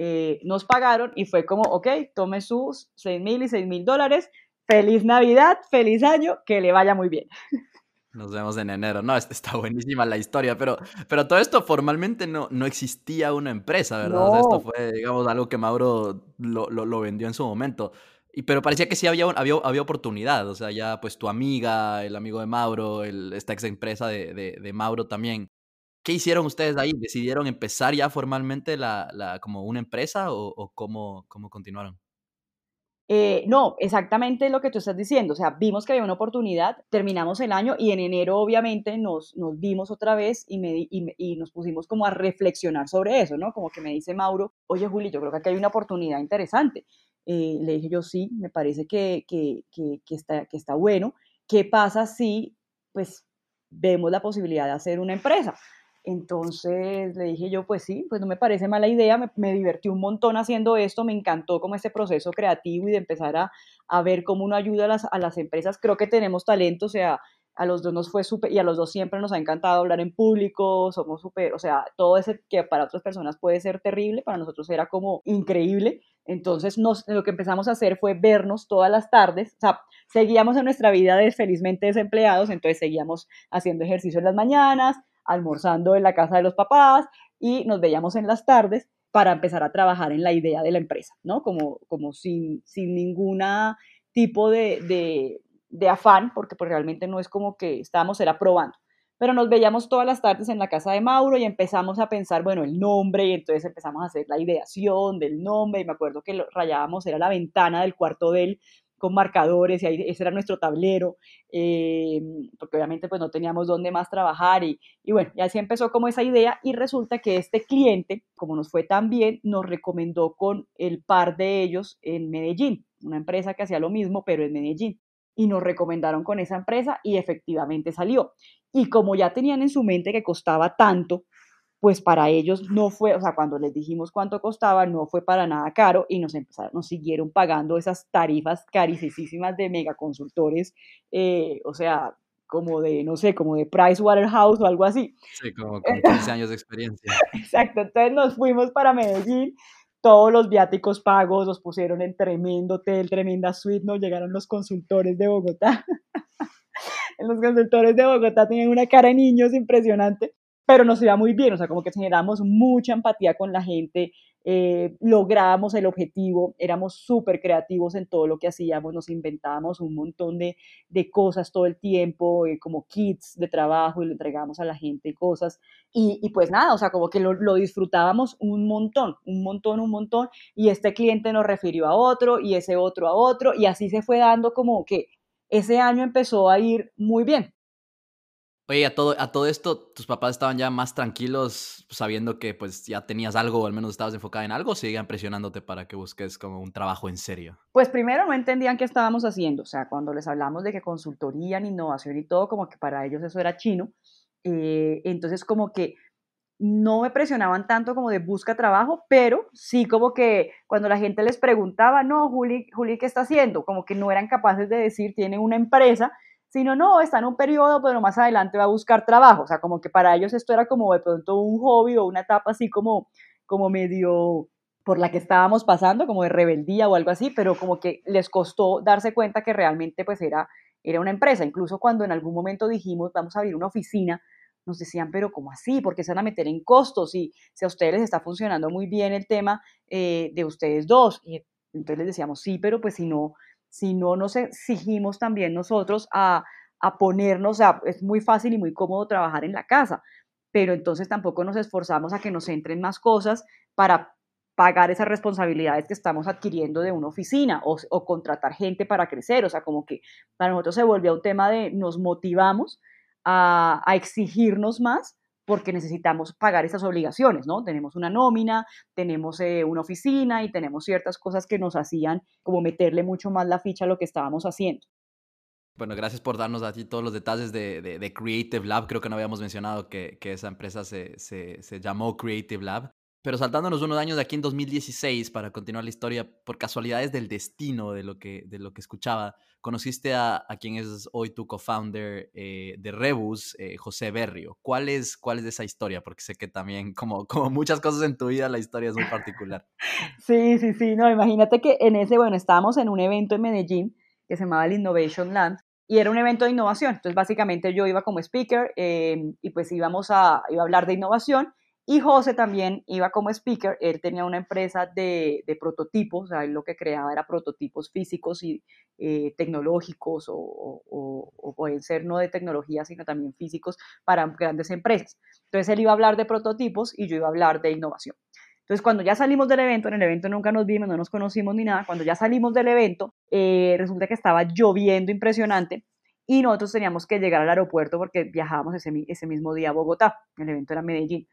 Speaker 1: eh, nos pagaron y fue como, ok, tome sus 6 mil y 6 mil dólares, feliz Navidad, feliz año, que le vaya muy bien.
Speaker 2: Nos vemos en enero. No, está buenísima la historia, pero, pero todo esto formalmente no, no existía una empresa, ¿verdad? O sea, esto fue, digamos, algo que Mauro lo, lo, vendió en su momento. Y, pero parecía que sí había, había, había, oportunidad. O sea, ya pues tu amiga, el amigo de Mauro, el, esta ex empresa de, de, Mauro también. ¿Qué hicieron ustedes ahí? ¿Decidieron empezar ya formalmente la, la como una empresa o, o cómo, cómo continuaron?
Speaker 1: Eh, no, exactamente lo que tú estás diciendo. O sea, vimos que había una oportunidad, terminamos el año y en enero obviamente nos, nos vimos otra vez y, me, y, nos pusimos como a reflexionar sobre eso, ¿no? Como que me dice Mauro, oye Juli, yo creo que aquí hay una oportunidad interesante. Eh, le dije yo, sí, me parece que, que, que, que, está, que está bueno. ¿Qué pasa si, pues, vemos la posibilidad de hacer una empresa? Entonces le dije yo, pues sí, pues no me parece mala idea, me, divertí un montón haciendo esto, me encantó como este proceso creativo y de empezar a, a ver cómo uno ayuda a las, a las, empresas. Creo que tenemos talento, o sea, a los dos nos fue súper, y a los dos siempre nos ha encantado hablar en público, somos súper, o sea, todo ese que para otras personas puede ser terrible, para nosotros era como increíble. Entonces nos, lo que empezamos a hacer fue vernos todas las tardes, o sea, seguíamos en nuestra vida de felizmente desempleados, entonces seguíamos haciendo ejercicio en las mañanas, almorzando en la casa de los papás y nos veíamos en las tardes para empezar a trabajar en la idea de la empresa, ¿no? Como, como sin, sin ninguna tipo de, de, afán, porque pues realmente no es como que estábamos era probando. Pero nos veíamos todas las tardes en la casa de Mauro y empezamos a pensar, bueno, el nombre, y entonces empezamos a hacer la ideación del nombre, y me acuerdo que lo rayábamos, era la ventana del cuarto de él, con marcadores y ahí, ese era nuestro tablero, eh, porque obviamente pues no teníamos dónde más trabajar y, y, bueno, y así empezó como esa idea y resulta que este cliente, como nos fue tan bien, nos recomendó con el par de ellos en Medellín, una empresa que hacía lo mismo pero en Medellín y nos recomendaron con esa empresa y efectivamente salió. Y como ya tenían en su mente que costaba tanto, pues para ellos no fue, o sea, cuando les dijimos cuánto costaba, no fue para nada caro y nos empezaron, nos siguieron pagando esas tarifas carísimas de megaconsultores, eh, o sea, como de, no sé, como de Pricewaterhouse o algo así.
Speaker 2: Sí, como con 15 años de experiencia. *laughs*
Speaker 1: Exacto, entonces nos fuimos para Medellín, todos los viáticos pagos, nos pusieron en tremendo hotel, tremenda suite, nos llegaron los consultores de Bogotá. *laughs* los consultores de Bogotá tienen una cara de niños impresionante pero nos iba muy bien, o sea, como que generamos mucha empatía con la gente, eh, logramos el objetivo, éramos súper creativos en todo lo que hacíamos, nos inventábamos un montón de, de cosas todo el tiempo, eh, como kits de trabajo y lo entregábamos a la gente cosas. Y, pues nada, o sea, como que lo, disfrutábamos un montón, un montón, un montón. Y este cliente nos refirió a otro y ese otro a otro y así se fue dando como que ese año empezó a ir muy bien.
Speaker 2: Oye, a todo, a todo esto, ¿tus papás estaban ya más tranquilos sabiendo que pues ya tenías algo o al menos estabas enfocada en algo o seguían presionándote para que busques como un trabajo en serio?
Speaker 1: Pues primero no entendían qué estábamos haciendo, o sea, cuando les hablamos de que consultoría, innovación y todo, como que para ellos eso era chino. Eh, entonces como que no me presionaban tanto como de busca trabajo, pero sí como que cuando la gente les preguntaba, no, Juli, Juli, ¿qué está haciendo? Como que no eran capaces de decir, tiene una empresa sino no, está en un periodo, pero más adelante va a buscar trabajo. O sea, como que para ellos esto era como de pronto un hobby o una etapa así como, como medio por la que estábamos pasando, como de rebeldía o algo así, pero como que les costó darse cuenta que realmente pues era, era una empresa. Incluso cuando en algún momento dijimos, vamos a abrir una oficina, nos decían, pero ¿cómo así? ¿Por qué se van a meter en costos? Y si a ustedes les está funcionando muy bien el tema eh, de ustedes dos. Y entonces les decíamos, sí, pero pues si no, si no nos exigimos también nosotros a, ponernos, o sea, es muy fácil y muy cómodo trabajar en la casa, pero entonces tampoco nos esforzamos a que nos entren más cosas para pagar esas responsabilidades que estamos adquiriendo de una oficina o, contratar gente para crecer, o sea, como que para nosotros se volvió un tema de nos motivamos a, a exigirnos más porque necesitamos pagar esas obligaciones, ¿no? Tenemos una nómina, tenemos eh, una oficina y tenemos ciertas cosas que nos hacían como meterle mucho más la ficha a lo que estábamos haciendo.
Speaker 2: Bueno, gracias por darnos a ti todos los detalles de, Creative Lab. Creo que no habíamos mencionado que, esa empresa se, se, llamó Creative Lab. Pero saltándonos unos años de aquí en 2016, para continuar la historia, por casualidades del destino de lo que, de lo que escuchaba, conociste a, a quien es hoy tu co-founder eh, de Rebus, eh, José Berrio. ¿Cuál es, ¿Cuál es esa historia? Porque sé que también, como, como muchas cosas en tu vida, la historia es muy particular. *laughs*
Speaker 1: Sí, sí, sí. No, imagínate que en ese, bueno, estábamos en un evento en Medellín que se llamaba el Innovation Land y era un evento de innovación. Entonces, básicamente yo iba como speaker em, y pues íbamos a, iba a hablar de innovación y José también iba como speaker. Él tenía una empresa de, de prototipos, o sea, él lo que creaba era prototipos físicos y eh, tecnológicos o, o, pueden ser no de tecnología, sino también físicos para grandes empresas. Entonces, él iba a hablar de prototipos y yo iba a hablar de innovación. Entonces, cuando ya salimos del evento, en el evento nunca nos vimos, no nos conocimos ni nada, cuando ya salimos del evento, eh, resulta que estaba lloviendo impresionante y nosotros teníamos que llegar al aeropuerto porque viajábamos ese, ese mismo día a Bogotá, el evento era Medellín.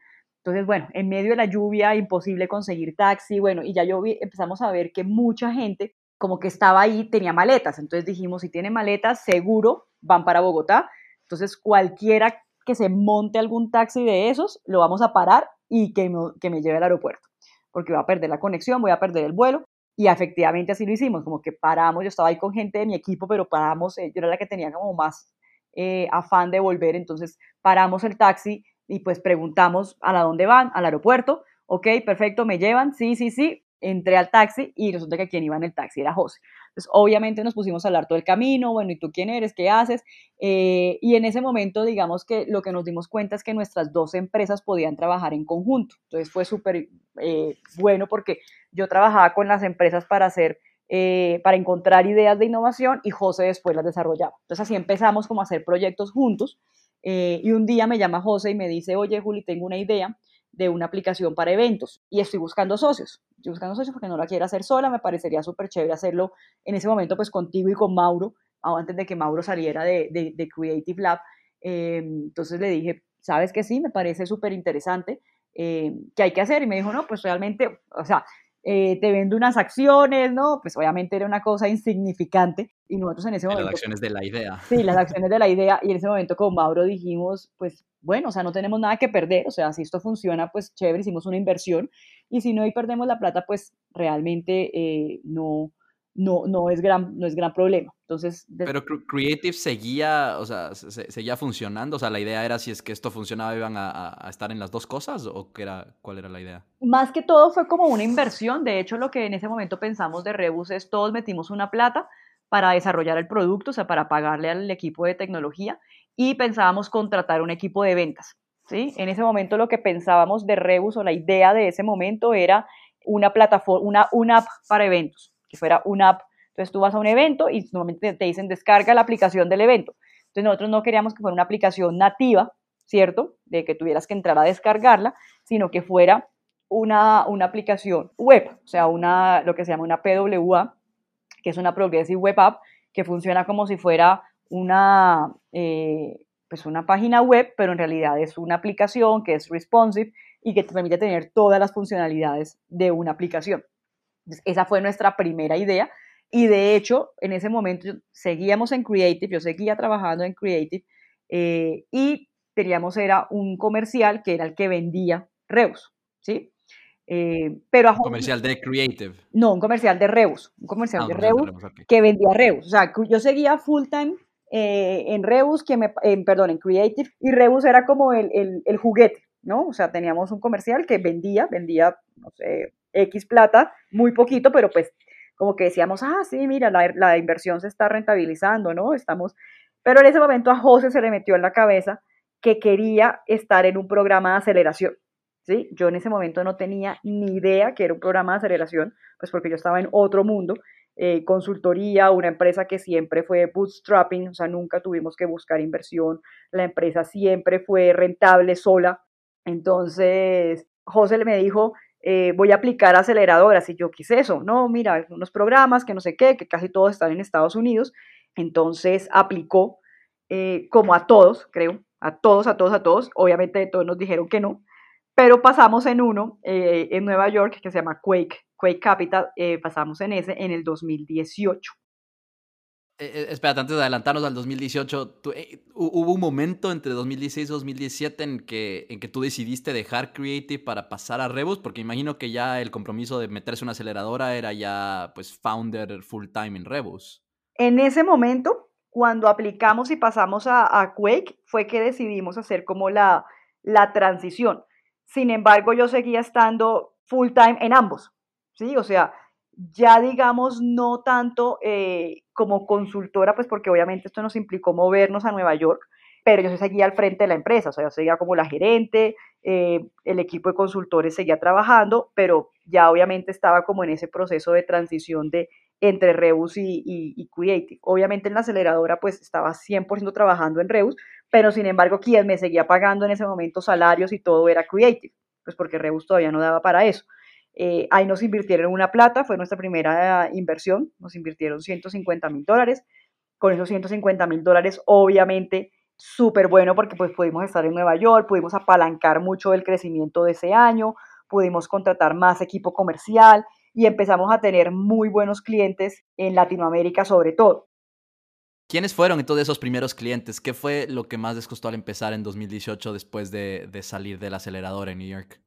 Speaker 1: Entonces, bueno, en medio de la lluvia, imposible conseguir taxi, bueno, y ya yo empezamos a ver que mucha gente como que estaba ahí, tenía maletas. Entonces dijimos, si tiene maletas, seguro van para Bogotá. Entonces, cualquiera que se monte algún taxi de esos, lo vamos a parar y que que me lleve al aeropuerto porque voy a perder la conexión, voy a perder el vuelo. Y efectivamente así lo hicimos, como que paramos, yo estaba ahí con gente de mi equipo, pero paramos, eh, yo era la que tenía como más eh, afán de volver, entonces paramos el taxi y pues preguntamos a la dónde van, al aeropuerto, ok, perfecto, me llevan, sí, sí, sí, entré al taxi y resulta que quien iba en el taxi era José. Entonces, obviamente nos pusimos a hablar todo el camino, bueno, ¿y tú quién eres? ¿Qué haces? Eh, y en ese momento, digamos que lo que nos dimos cuenta es que nuestras dos empresas podían trabajar en conjunto. Entonces fue súper eh, bueno porque yo trabajaba con las empresas para hacer, eh, para encontrar ideas de innovación y José después las desarrollaba. Entonces así empezamos como a hacer proyectos juntos. Y un día me llama José y me dice, oye Juli, tengo una idea de una aplicación para eventos y estoy buscando socios. Estoy buscando socios porque no la quiero hacer sola, me parecería súper chévere hacerlo en ese momento pues contigo y con Mauro, antes de que Mauro saliera de, de, Creative Lab. Eh, entonces le dije, sabes que sí, me parece súper interesante, eh, ¿qué hay que hacer? Y me dijo, no, pues realmente, o sea, eh, te vendo unas acciones, ¿no? Pues obviamente era una cosa insignificante y nosotros en ese momento...
Speaker 2: Las acciones de la idea.
Speaker 1: Sí, las acciones de la idea y en ese momento con Mauro dijimos, pues bueno, o sea, no tenemos nada que perder, o sea, si esto funciona, pues chévere, hicimos una inversión y si no y perdemos la plata, pues realmente eh, no, no, no, es gran, no es gran problema. Entonces,
Speaker 2: Pero Creative seguía, o sea, seguía funcionando, o sea, la idea era si es que esto funcionaba, iban a, estar en las dos cosas o qué era, cuál era la idea?
Speaker 1: Más que todo fue como una inversión, de hecho lo que en ese momento pensamos de Rebus es todos metimos una plata para desarrollar el producto, o sea, para pagarle al equipo de tecnología y pensábamos contratar un equipo de ventas. ¿sí? En ese momento lo que pensábamos de Rebus o la idea de ese momento era una plataforma, una, una app para eventos que fuera una app. Entonces tú vas a un evento y normalmente te dicen descarga la aplicación del evento. Entonces nosotros no queríamos que fuera una aplicación nativa, ¿cierto? De que tuvieras que entrar a descargarla, sino que fuera una, una aplicación web, o sea, una, lo que se llama una PWA, que es una Progressive Web App, que funciona como si fuera una, eh, pues una página web, pero en realidad es una aplicación que es responsive y que te permite tener todas las funcionalidades de una aplicación esa fue nuestra primera idea. Y de hecho, en ese momento seguíamos en Creative, yo seguía trabajando en Creative eh, y teníamos era un comercial que era el que vendía Reus, ¿sí?
Speaker 2: Eh, pero ¿Un comercial de Creative?
Speaker 1: No, un comercial de Reus, un comercial ah, de Reus que vendía Reus. O sea, yo seguía full time eh, en Reus, que me, perdón, en Creative, y Reus era como el, el, el, juguete, ¿no? O sea, teníamos un comercial que vendía, vendía, no sé, X plata, muy poquito, pero pues como que decíamos, ah, sí, mira, la, inversión se está rentabilizando, ¿no? Estamos... Pero en ese momento a José se le metió en la cabeza que quería estar en un programa de aceleración. ¿sí? Yo en ese momento no tenía ni idea que era un programa de aceleración, pues porque yo estaba en otro mundo, eh, consultoría, una empresa que siempre fue bootstrapping, o sea, nunca tuvimos que buscar inversión, la empresa siempre fue rentable sola. Entonces, José me dijo, eh, voy a aplicar aceleradoras. Y yo, ¿qué es eso? No, mira, unos programas que no sé qué, que casi todos están en Estados Unidos. Entonces aplicó, eh, como a todos, creo, a todos, a todos, a todos. Obviamente todos nos dijeron que no, pero pasamos en uno eh, en Nueva York que se llama Quake, Quake Capital, pasamos en ese en el 2018.
Speaker 2: Eh, espérate, antes de adelantarnos al 2018, ¿hubo un momento entre 2016 y 2017 en que, en que tú decidiste dejar Creative para pasar a Rebus? Porque imagino que ya el compromiso de meterse una aceleradora era ya pues founder full time en Rebus.
Speaker 1: En ese momento, cuando aplicamos y pasamos a, a Quake, fue que decidimos hacer como la, la transición. Sin embargo, yo seguía estando full time en ambos, ¿sí? O sea, ya digamos no tanto eh, como consultora, pues porque obviamente esto nos implicó movernos a Nueva York, pero yo seguía al frente de la empresa, o sea, yo seguía como la gerente, eh, el equipo de consultores seguía trabajando, pero ya obviamente estaba como en ese proceso de transición de entre Rebus y, Creative. Obviamente en la aceleradora pues estaba 100% trabajando en Rebus, pero sin embargo quien me seguía pagando en ese momento salarios y todo era Creative, pues porque Rebus todavía no daba para eso. Eh, ahí nos invirtieron una plata, fue nuestra primera inversión, nos invirtieron 150 mil dólares. Con esos 150 mil dólares, obviamente, súper bueno porque pues pudimos estar en Nueva York, pudimos apalancar mucho el crecimiento de ese año, pudimos contratar más equipo comercial y empezamos a tener muy buenos clientes en Latinoamérica sobre todo.
Speaker 2: ¿Quiénes fueron entonces esos primeros clientes? ¿Qué fue lo que más les costó al empezar en 2018 después de, salir del acelerador en New York?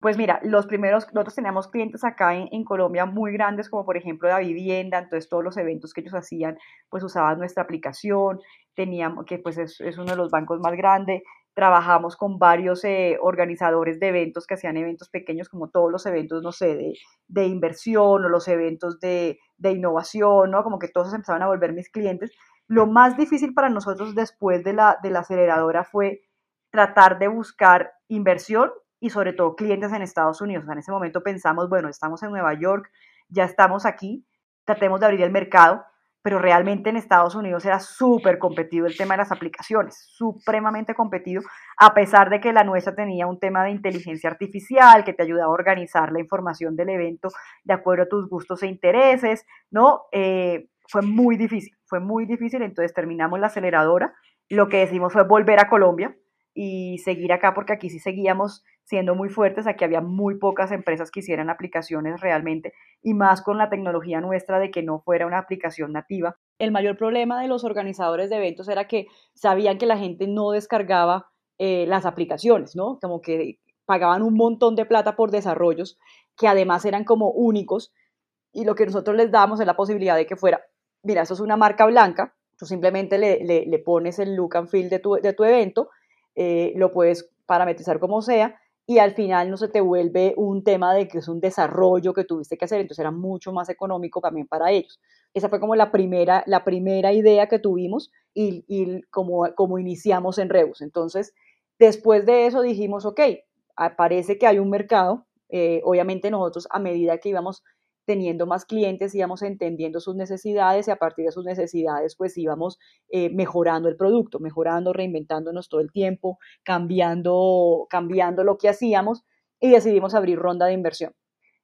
Speaker 1: Pues mira, los primeros, nosotros teníamos clientes acá en, Colombia muy grandes, como por ejemplo la vivienda, entonces todos los eventos que ellos hacían, pues usaban nuestra aplicación, teníamos, que pues es, uno de los bancos más grandes, trabajamos con varios eh, organizadores de eventos que hacían eventos pequeños, como todos los eventos, no sé, de, de inversión o los eventos de, de, innovación, ¿no? Como que todos empezaban a volver mis clientes. Lo más difícil para nosotros después de la, de la aceleradora fue tratar de buscar inversión y sobre todo clientes en Estados Unidos. en ese momento pensamos, bueno, estamos en Nueva York, ya estamos aquí, tratemos de abrir el mercado, pero realmente en Estados Unidos era súper competido el tema de las aplicaciones, supremamente competido, a pesar de que la nuestra tenía un tema de inteligencia artificial que te ayudaba a organizar la información del evento de acuerdo a tus gustos e intereses, ¿no? Eh, fue muy difícil, fue muy difícil, entonces terminamos la aceleradora, lo que decimos fue volver a Colombia y seguir acá porque aquí sí seguíamos siendo muy fuertes, aquí había muy pocas empresas que hicieran aplicaciones realmente y más con la tecnología nuestra de que no fuera una aplicación nativa. El mayor problema de los organizadores de eventos era que sabían que la gente no descargaba eh, las aplicaciones, ¿no? Como que pagaban un montón de plata por desarrollos que además eran como únicos y lo que nosotros les damos es la posibilidad de que fuera, mira, eso es una marca blanca, tú simplemente le, le, pones el look and feel de tu, de tu evento, eh, lo puedes parametrizar como sea y al final no se te vuelve un tema de que es un desarrollo que tuviste que hacer, entonces era mucho más económico también para ellos. Esa fue como la primera, la primera idea que tuvimos y, y como, como iniciamos en Rebus. Entonces, después de eso dijimos, ok, parece que hay un mercado, eh, obviamente nosotros a medida que íbamos teniendo más clientes, íbamos entendiendo sus necesidades y a partir de sus necesidades pues íbamos eh, mejorando el producto, mejorando, reinventándonos todo el tiempo, cambiando, cambiando lo que hacíamos y decidimos abrir ronda de inversión.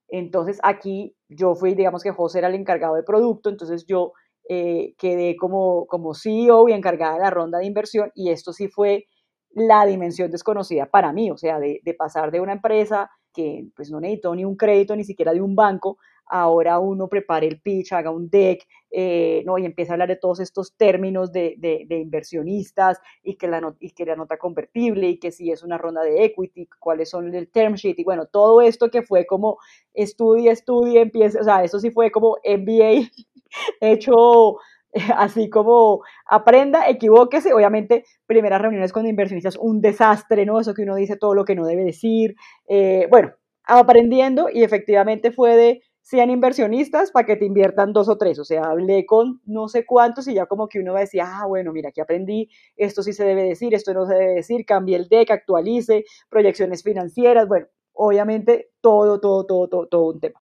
Speaker 1: Entonces aquí yo fui, digamos que José era el encargado de producto, entonces yo eh, quedé como, como CEO y encargada de la ronda de inversión y esto sí fue la dimensión desconocida para mí, o sea, de, de pasar de una empresa que pues no necesitó ni un crédito ni siquiera de un banco ahora uno prepare el pitch, haga un deck, eh, ¿no? y empieza a hablar de todos estos términos de, de, inversionistas y que, la y que la nota convertible y que si es una ronda de equity, cuáles son el term sheet y bueno, todo esto que fue como estudia, estudia, empieza, o sea, eso sí fue como MBA *laughs* hecho *laughs* así como aprenda, equivóquese, obviamente primeras reuniones con inversionistas, un desastre, ¿no? Eso que uno dice todo lo que no debe decir, eh, bueno, aprendiendo y efectivamente fue de sean inversionistas para que te inviertan dos o tres. O sea, hablé con no sé cuántos y ya como que uno va a decir, ah, bueno, mira, aquí aprendí, esto sí se debe decir, esto no se debe decir, cambie el deck, actualice, proyecciones financieras, bueno, obviamente todo, todo, todo, todo, todo un tema.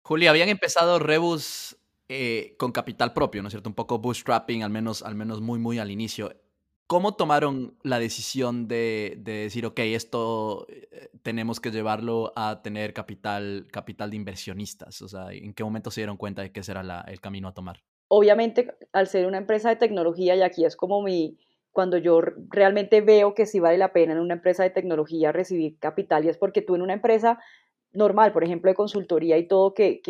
Speaker 2: Julia, habían empezado Rebus eh, con capital propio, ¿no es cierto? Un poco bootstrapping, al menos, al menos muy, muy al inicio. ¿Cómo tomaron la decisión de, decir, ok, esto eh, tenemos que llevarlo a tener capital, capital de inversionistas? O sea, ¿en qué momento se dieron cuenta de que ese era el camino a tomar?
Speaker 1: Obviamente, al ser una empresa de tecnología, y aquí es como mi, cuando yo realmente veo que sí vale la pena en una empresa de tecnología recibir capital y es porque tú en una empresa normal, por ejemplo, de consultoría y todo, que,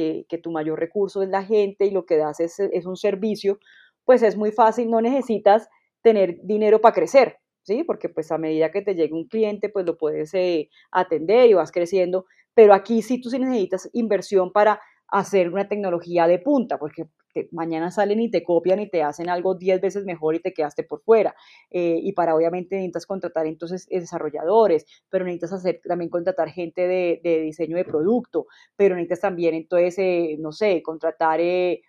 Speaker 1: tu mayor recurso es la gente y lo que das es, es un servicio, pues es muy fácil, no necesitas tener dinero para crecer, ¿sí? Porque pues a medida que te llegue un cliente, pues lo puedes eh, atender y vas creciendo, pero aquí sí tú sí necesitas inversión para hacer una tecnología de punta, porque mañana salen y te copian y te hacen algo 10 veces mejor y te quedaste por fuera. Eh, y para obviamente necesitas contratar entonces desarrolladores, pero necesitas hacer, también contratar gente de, diseño de producto, pero necesitas también entonces, eh, no sé, contratar... Eh,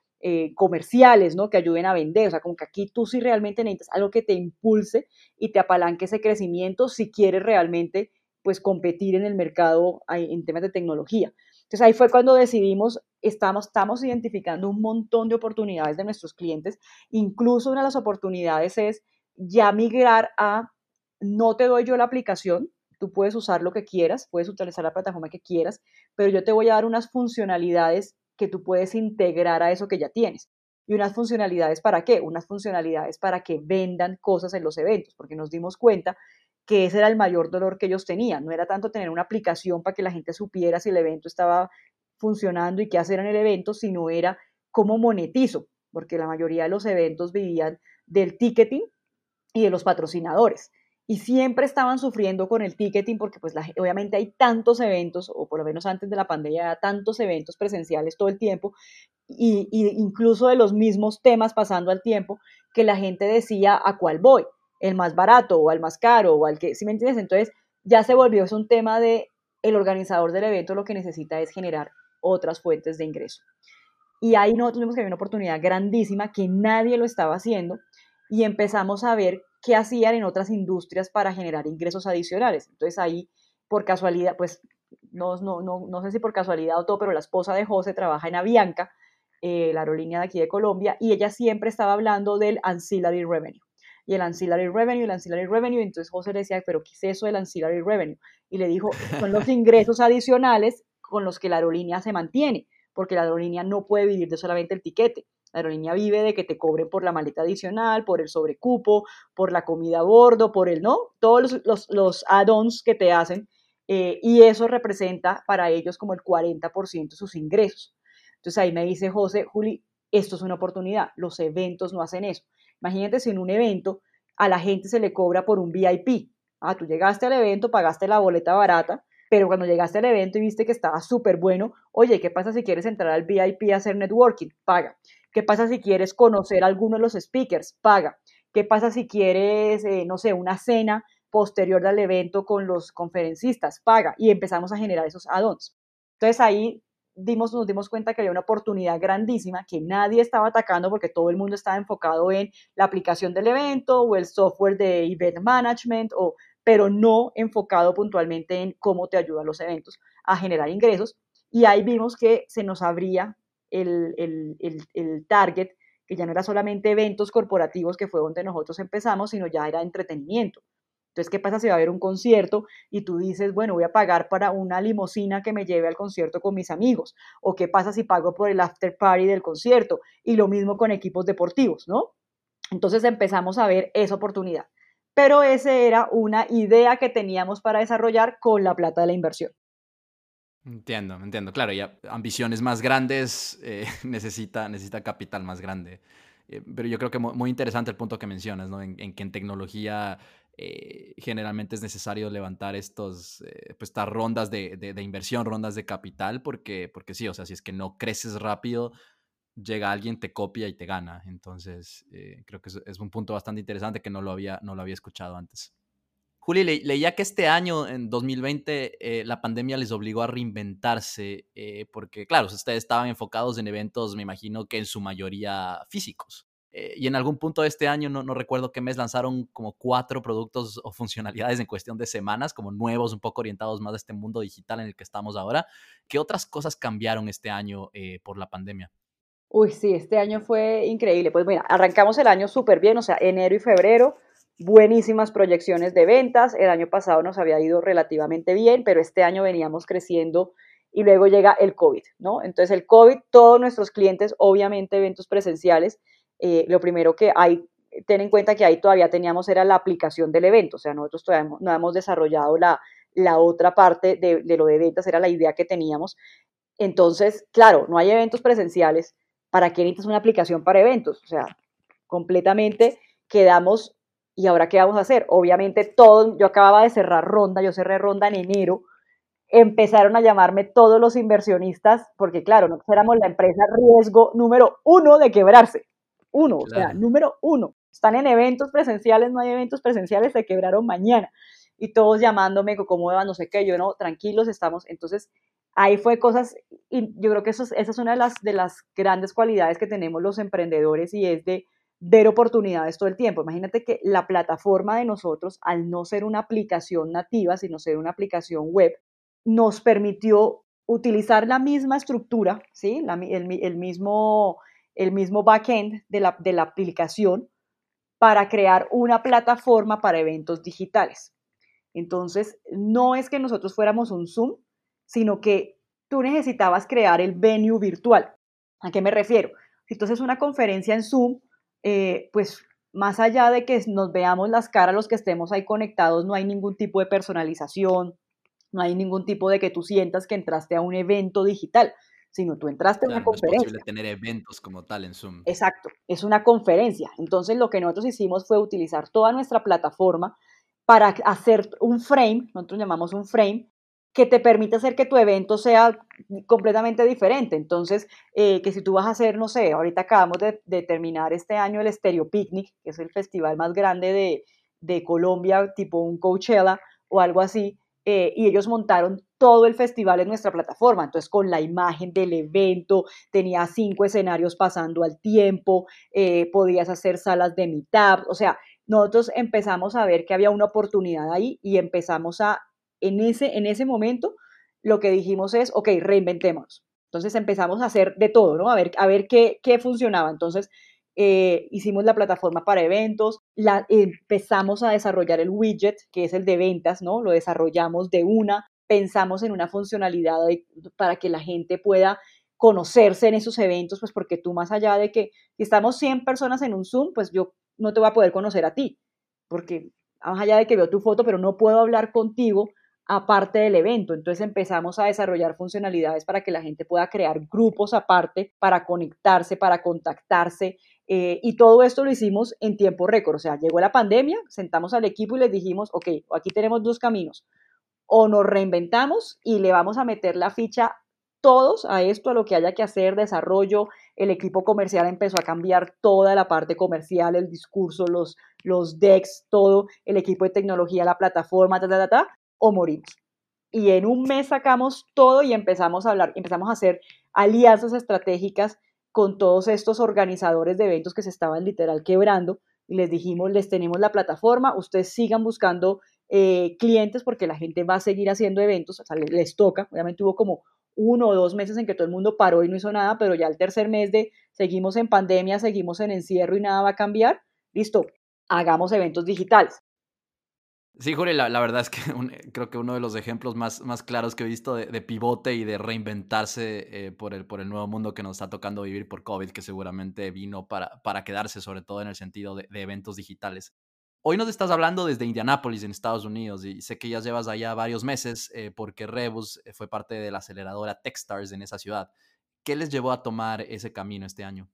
Speaker 1: comerciales, ¿no? Que ayuden a vender, o sea, como que aquí tú sí realmente necesitas algo que te impulse y te apalanque ese crecimiento si quieres realmente, pues, competir en el mercado en temas de tecnología. Entonces ahí fue cuando decidimos, estamos, estamos identificando un montón de oportunidades de nuestros clientes. Incluso una de las oportunidades es ya migrar a, no te doy yo la aplicación, tú puedes usar lo que quieras, puedes utilizar la plataforma que quieras, pero yo te voy a dar unas funcionalidades que tú puedes integrar a eso que ya tienes. ¿Y unas funcionalidades para qué? Unas funcionalidades para que vendan cosas en los eventos, porque nos dimos cuenta que ese era el mayor dolor que ellos tenían. No era tanto tener una aplicación para que la gente supiera si el evento estaba funcionando y qué hacer en el evento, sino era cómo monetizo, porque la mayoría de los eventos vivían del ticketing y de los patrocinadores. Y siempre estaban sufriendo con el ticketing porque pues obviamente hay tantos eventos, o por lo menos antes de la pandemia, tantos eventos presenciales todo el tiempo, y, incluso de los mismos temas pasando al tiempo, que la gente decía a cuál voy el más barato o al más caro o al que, ¿sí me entiendes? Entonces ya se volvió, es un tema de el organizador del evento lo que necesita es generar otras fuentes de ingreso. Y ahí nosotros vimos que había una oportunidad grandísima que nadie lo estaba haciendo y empezamos a ver qué hacían en otras industrias para generar ingresos adicionales. Entonces ahí, por casualidad, pues no, no, no, no sé si por casualidad o todo, pero la esposa de José trabaja en Avianca, eh, la aerolínea de aquí de Colombia, y ella siempre estaba hablando del ancillary revenue y el ancillary revenue, el ancillary revenue. Entonces José le decía, pero ¿qué es eso del ancillary revenue? Y le dijo, son los ingresos adicionales con los que la aerolínea se mantiene, porque la aerolínea no puede vivir de solamente el tiquete. La aerolínea vive de que te cobren por la maleta adicional, por el sobrecupo, por la comida a bordo, por el, ¿no? Todos los, los, add-ons que te hacen. Eh, y eso representa para ellos como el 40% de sus ingresos. Entonces ahí me dice José, Juli, esto es una oportunidad. Los eventos no hacen eso. Imagínate si en un evento a la gente se le cobra por un VIP. Ah, tú llegaste al evento, pagaste la boleta barata, pero cuando llegaste al evento y viste que estaba súper bueno, oye, ¿qué pasa si quieres entrar al VIP a hacer networking? Paga. ¿Qué pasa si quieres conocer a alguno de los speakers? Paga. ¿Qué pasa si quieres, eh, no sé, una cena posterior al evento con los conferencistas? Paga. Y empezamos a generar esos add-ons. Entonces ahí dimos, nos dimos cuenta que había una oportunidad grandísima que nadie estaba atacando porque todo el mundo estaba enfocado en la aplicación del evento o el software de event management, o, pero no enfocado puntualmente en cómo te ayudan los eventos a generar ingresos. Y ahí vimos que se nos abría el, el, el, el target, que ya no era solamente eventos corporativos, que fue donde nosotros empezamos, sino ya era entretenimiento. Entonces, ¿qué pasa si va a haber un concierto y tú dices, bueno, voy a pagar para una limusina que me lleve al concierto con mis amigos? ¿O qué pasa si pago por el after party del concierto? Y lo mismo con equipos deportivos, ¿no? Entonces empezamos a ver esa oportunidad. Pero esa era una idea que teníamos para desarrollar con la plata de la inversión.
Speaker 2: Entiendo, entiendo. Claro, ya ambiciones más grandes eh, *laughs* necesita, necesita capital más grande. Eh, pero yo creo que muy interesante el punto que mencionas, ¿no? En, que en tecnología eh, generalmente es necesario levantar estos, eh, pues, estas rondas de, de, inversión, rondas de capital, porque, porque sí, o sea, si es que no creces rápido, llega alguien, te copia y te gana. Entonces, creo que es, un punto bastante interesante que no lo había, no lo había escuchado antes. Juli, leía que este año, en 2020, la pandemia les obligó a reinventarse, porque, claro, ustedes estaban enfocados en eventos, me imagino que en su mayoría físicos. Eh, y en algún punto de este año, no, no, recuerdo qué mes, lanzaron como cuatro productos o funcionalidades en cuestión de semanas, como nuevos, un poco orientados más a este mundo digital en el que estamos ahora. ¿Qué otras cosas cambiaron este año eh, por la pandemia?
Speaker 1: Uy, sí, este año fue increíble. Pues mira, arrancamos el año súper bien, o sea, enero y febrero, buenísimas proyecciones de ventas. El año pasado nos había ido relativamente bien, pero este año veníamos creciendo y luego llega el COVID, ¿no? Entonces el COVID, todos nuestros clientes, obviamente eventos presenciales, eh, lo primero que hay ten en cuenta que ahí todavía teníamos, era la aplicación del evento, o sea, nosotros todavía no hemos desarrollado la, la otra parte de, de, lo de ventas, era la idea que teníamos. Entonces, claro, no hay eventos presenciales, ¿para qué necesitas una aplicación para eventos? O sea, completamente quedamos, ¿y ahora qué vamos a hacer? Obviamente todo, yo acababa de cerrar ronda, yo cerré ronda en enero, empezaron a llamarme todos los inversionistas, porque claro, nosotros éramos la empresa riesgo número uno de quebrarse. Uno, o sea, número uno. Están en eventos presenciales, no hay eventos presenciales, se quebraron mañana. Y todos llamándome, como no sé qué, yo no, tranquilos, estamos. Entonces, ahí fue cosas, y yo creo que eso, esa es una de las, de las grandes cualidades que tenemos los emprendedores y es de ver oportunidades todo el tiempo. Imagínate que la plataforma de nosotros, al no ser una aplicación nativa, sino ser una aplicación web, nos permitió utilizar la misma estructura, ¿sí? el, mismo, el mismo backend de la, de la aplicación para crear una plataforma para eventos digitales. Entonces, no es que nosotros fuéramos un Zoom, sino que tú necesitabas crear el venue virtual. ¿A qué me refiero? Si tú haces una conferencia en Zoom, eh, pues más allá de que nos veamos las caras los que estemos ahí conectados, no hay ningún tipo de personalización, no hay ningún tipo de que tú sientas que entraste a un evento digital, sino tú entraste a una conferencia.
Speaker 2: Es posible tener eventos como tal en Zoom.
Speaker 1: Exacto, es una conferencia. Entonces lo que nosotros hicimos fue utilizar toda nuestra plataforma para hacer un frame, nosotros llamamos un frame, que te permite hacer que tu evento sea completamente diferente. Entonces, eh, que si tú vas a hacer, no sé, ahorita acabamos de, terminar este año el Stereo Picnic, que es el festival más grande de, de Colombia, tipo un Coachella o algo así, eh, y ellos montaron todo el festival en nuestra plataforma. Entonces, con la imagen del evento, tenía cinco escenarios pasando al tiempo, eh, podías hacer salas de mitad, o sea, nosotros empezamos a ver que había una oportunidad ahí y empezamos a, en ese, en ese momento, lo que dijimos es, ok, reinventemos. Entonces empezamos a hacer de todo, ¿no? A ver, a ver qué, qué funcionaba. Entonces, eh, hicimos la plataforma para eventos, la, empezamos a desarrollar el widget, que es el de ventas, ¿no? Lo desarrollamos de una, pensamos en una funcionalidad para que la gente pueda conocerse en esos eventos, pues porque tú más allá de que si estamos 100 personas en un Zoom, pues yo no te voy a poder conocer a ti, porque más allá de que veo tu foto, pero no puedo hablar contigo aparte del evento. Entonces empezamos a desarrollar funcionalidades para que la gente pueda crear grupos aparte, para conectarse, para contactarse, eh, y todo esto lo hicimos en tiempo récord. O sea, llegó la pandemia, sentamos al equipo y les dijimos, ok, aquí tenemos dos caminos. O nos reinventamos y le vamos a meter la ficha todos a esto, a lo que haya que hacer, desarrollo. El equipo comercial empezó a cambiar toda la parte comercial, el discurso, los, los decks, todo, el equipo de tecnología, la plataforma, ta, ta, ta, ta, o morimos. Y en un mes sacamos todo y empezamos a hablar, empezamos a hacer alianzas estratégicas con todos estos organizadores de eventos que se estaban literal quebrando y les dijimos, les tenemos la plataforma, ustedes sigan buscando eh, clientes porque la gente va a seguir haciendo eventos, les, les, toca, obviamente hubo como uno o dos meses en que todo el mundo paró y no hizo nada, pero ya el tercer mes de seguimos en pandemia, seguimos en encierro y nada va a cambiar, listo, hagamos eventos digitales.
Speaker 2: Sí, Jorge, la, verdad es que *laughs* creo que uno de los ejemplos más, claros que he visto de, pivote y de reinventarse eh, por, el, nuevo mundo que nos está tocando vivir por COVID, que seguramente vino para, quedarse, sobre todo en el sentido de, eventos digitales. Hoy nos estás hablando desde Indianápolis, en Estados Unidos, y sé que ya llevas allá varios meses eh, porque Rebus eh, fue parte de la aceleradora Techstars en esa ciudad. ¿Qué les llevó a tomar ese camino este año?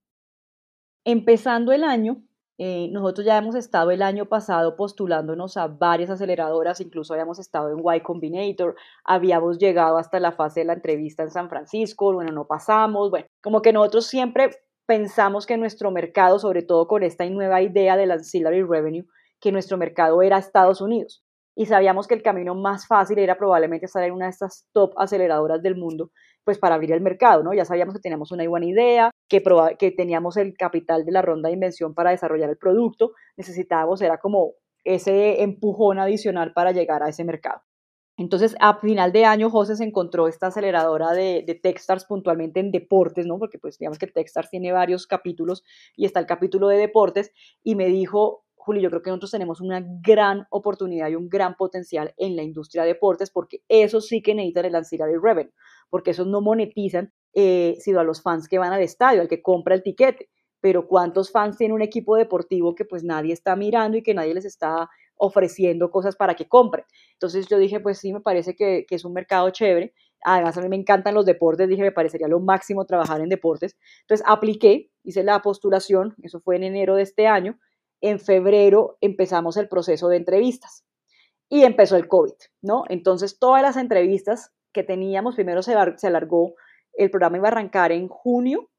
Speaker 1: Empezando el año, eh, nosotros ya hemos estado el año pasado postulándonos a varias aceleradoras, incluso habíamos estado en Y Combinator, habíamos llegado hasta la fase de la entrevista en San Francisco, bueno, no pasamos, bueno, como que nosotros siempre pensamos que nuestro mercado, sobre todo con esta nueva idea del ancillary revenue, que nuestro mercado era Estados Unidos. Y sabíamos que el camino más fácil era probablemente estar en una de estas top aceleradoras del mundo, pues para abrir el mercado, ¿no? Ya sabíamos que teníamos una buena idea, que, que teníamos el capital de la ronda de invención para desarrollar el producto, necesitábamos, era como ese empujón adicional para llegar a ese mercado. Entonces, a final de año, José se encontró esta aceleradora de, de Techstars puntualmente en deportes, ¿no? Porque pues digamos que Techstars tiene varios capítulos y está el capítulo de deportes y me dijo, Juli, yo creo que nosotros tenemos una gran oportunidad y un gran potencial en la industria de deportes porque eso sí que necesitan el ancillary revenue, porque esos no monetizan eh, sino a los fans que van al estadio, al que compra el tiquete. pero ¿cuántos fans tiene un equipo deportivo que pues nadie está mirando y que nadie les está ofreciendo cosas para que compren? Entonces yo dije, pues sí, me parece que, que es un mercado chévere. Además, a mí me encantan los deportes, dije, me parecería lo máximo trabajar en deportes. Entonces apliqué, hice la postulación, eso fue en enero de este año. En febrero empezamos el proceso de entrevistas y empezó el COVID, ¿no? Entonces todas las entrevistas que teníamos, primero se, alargó, el programa iba a arrancar en junio,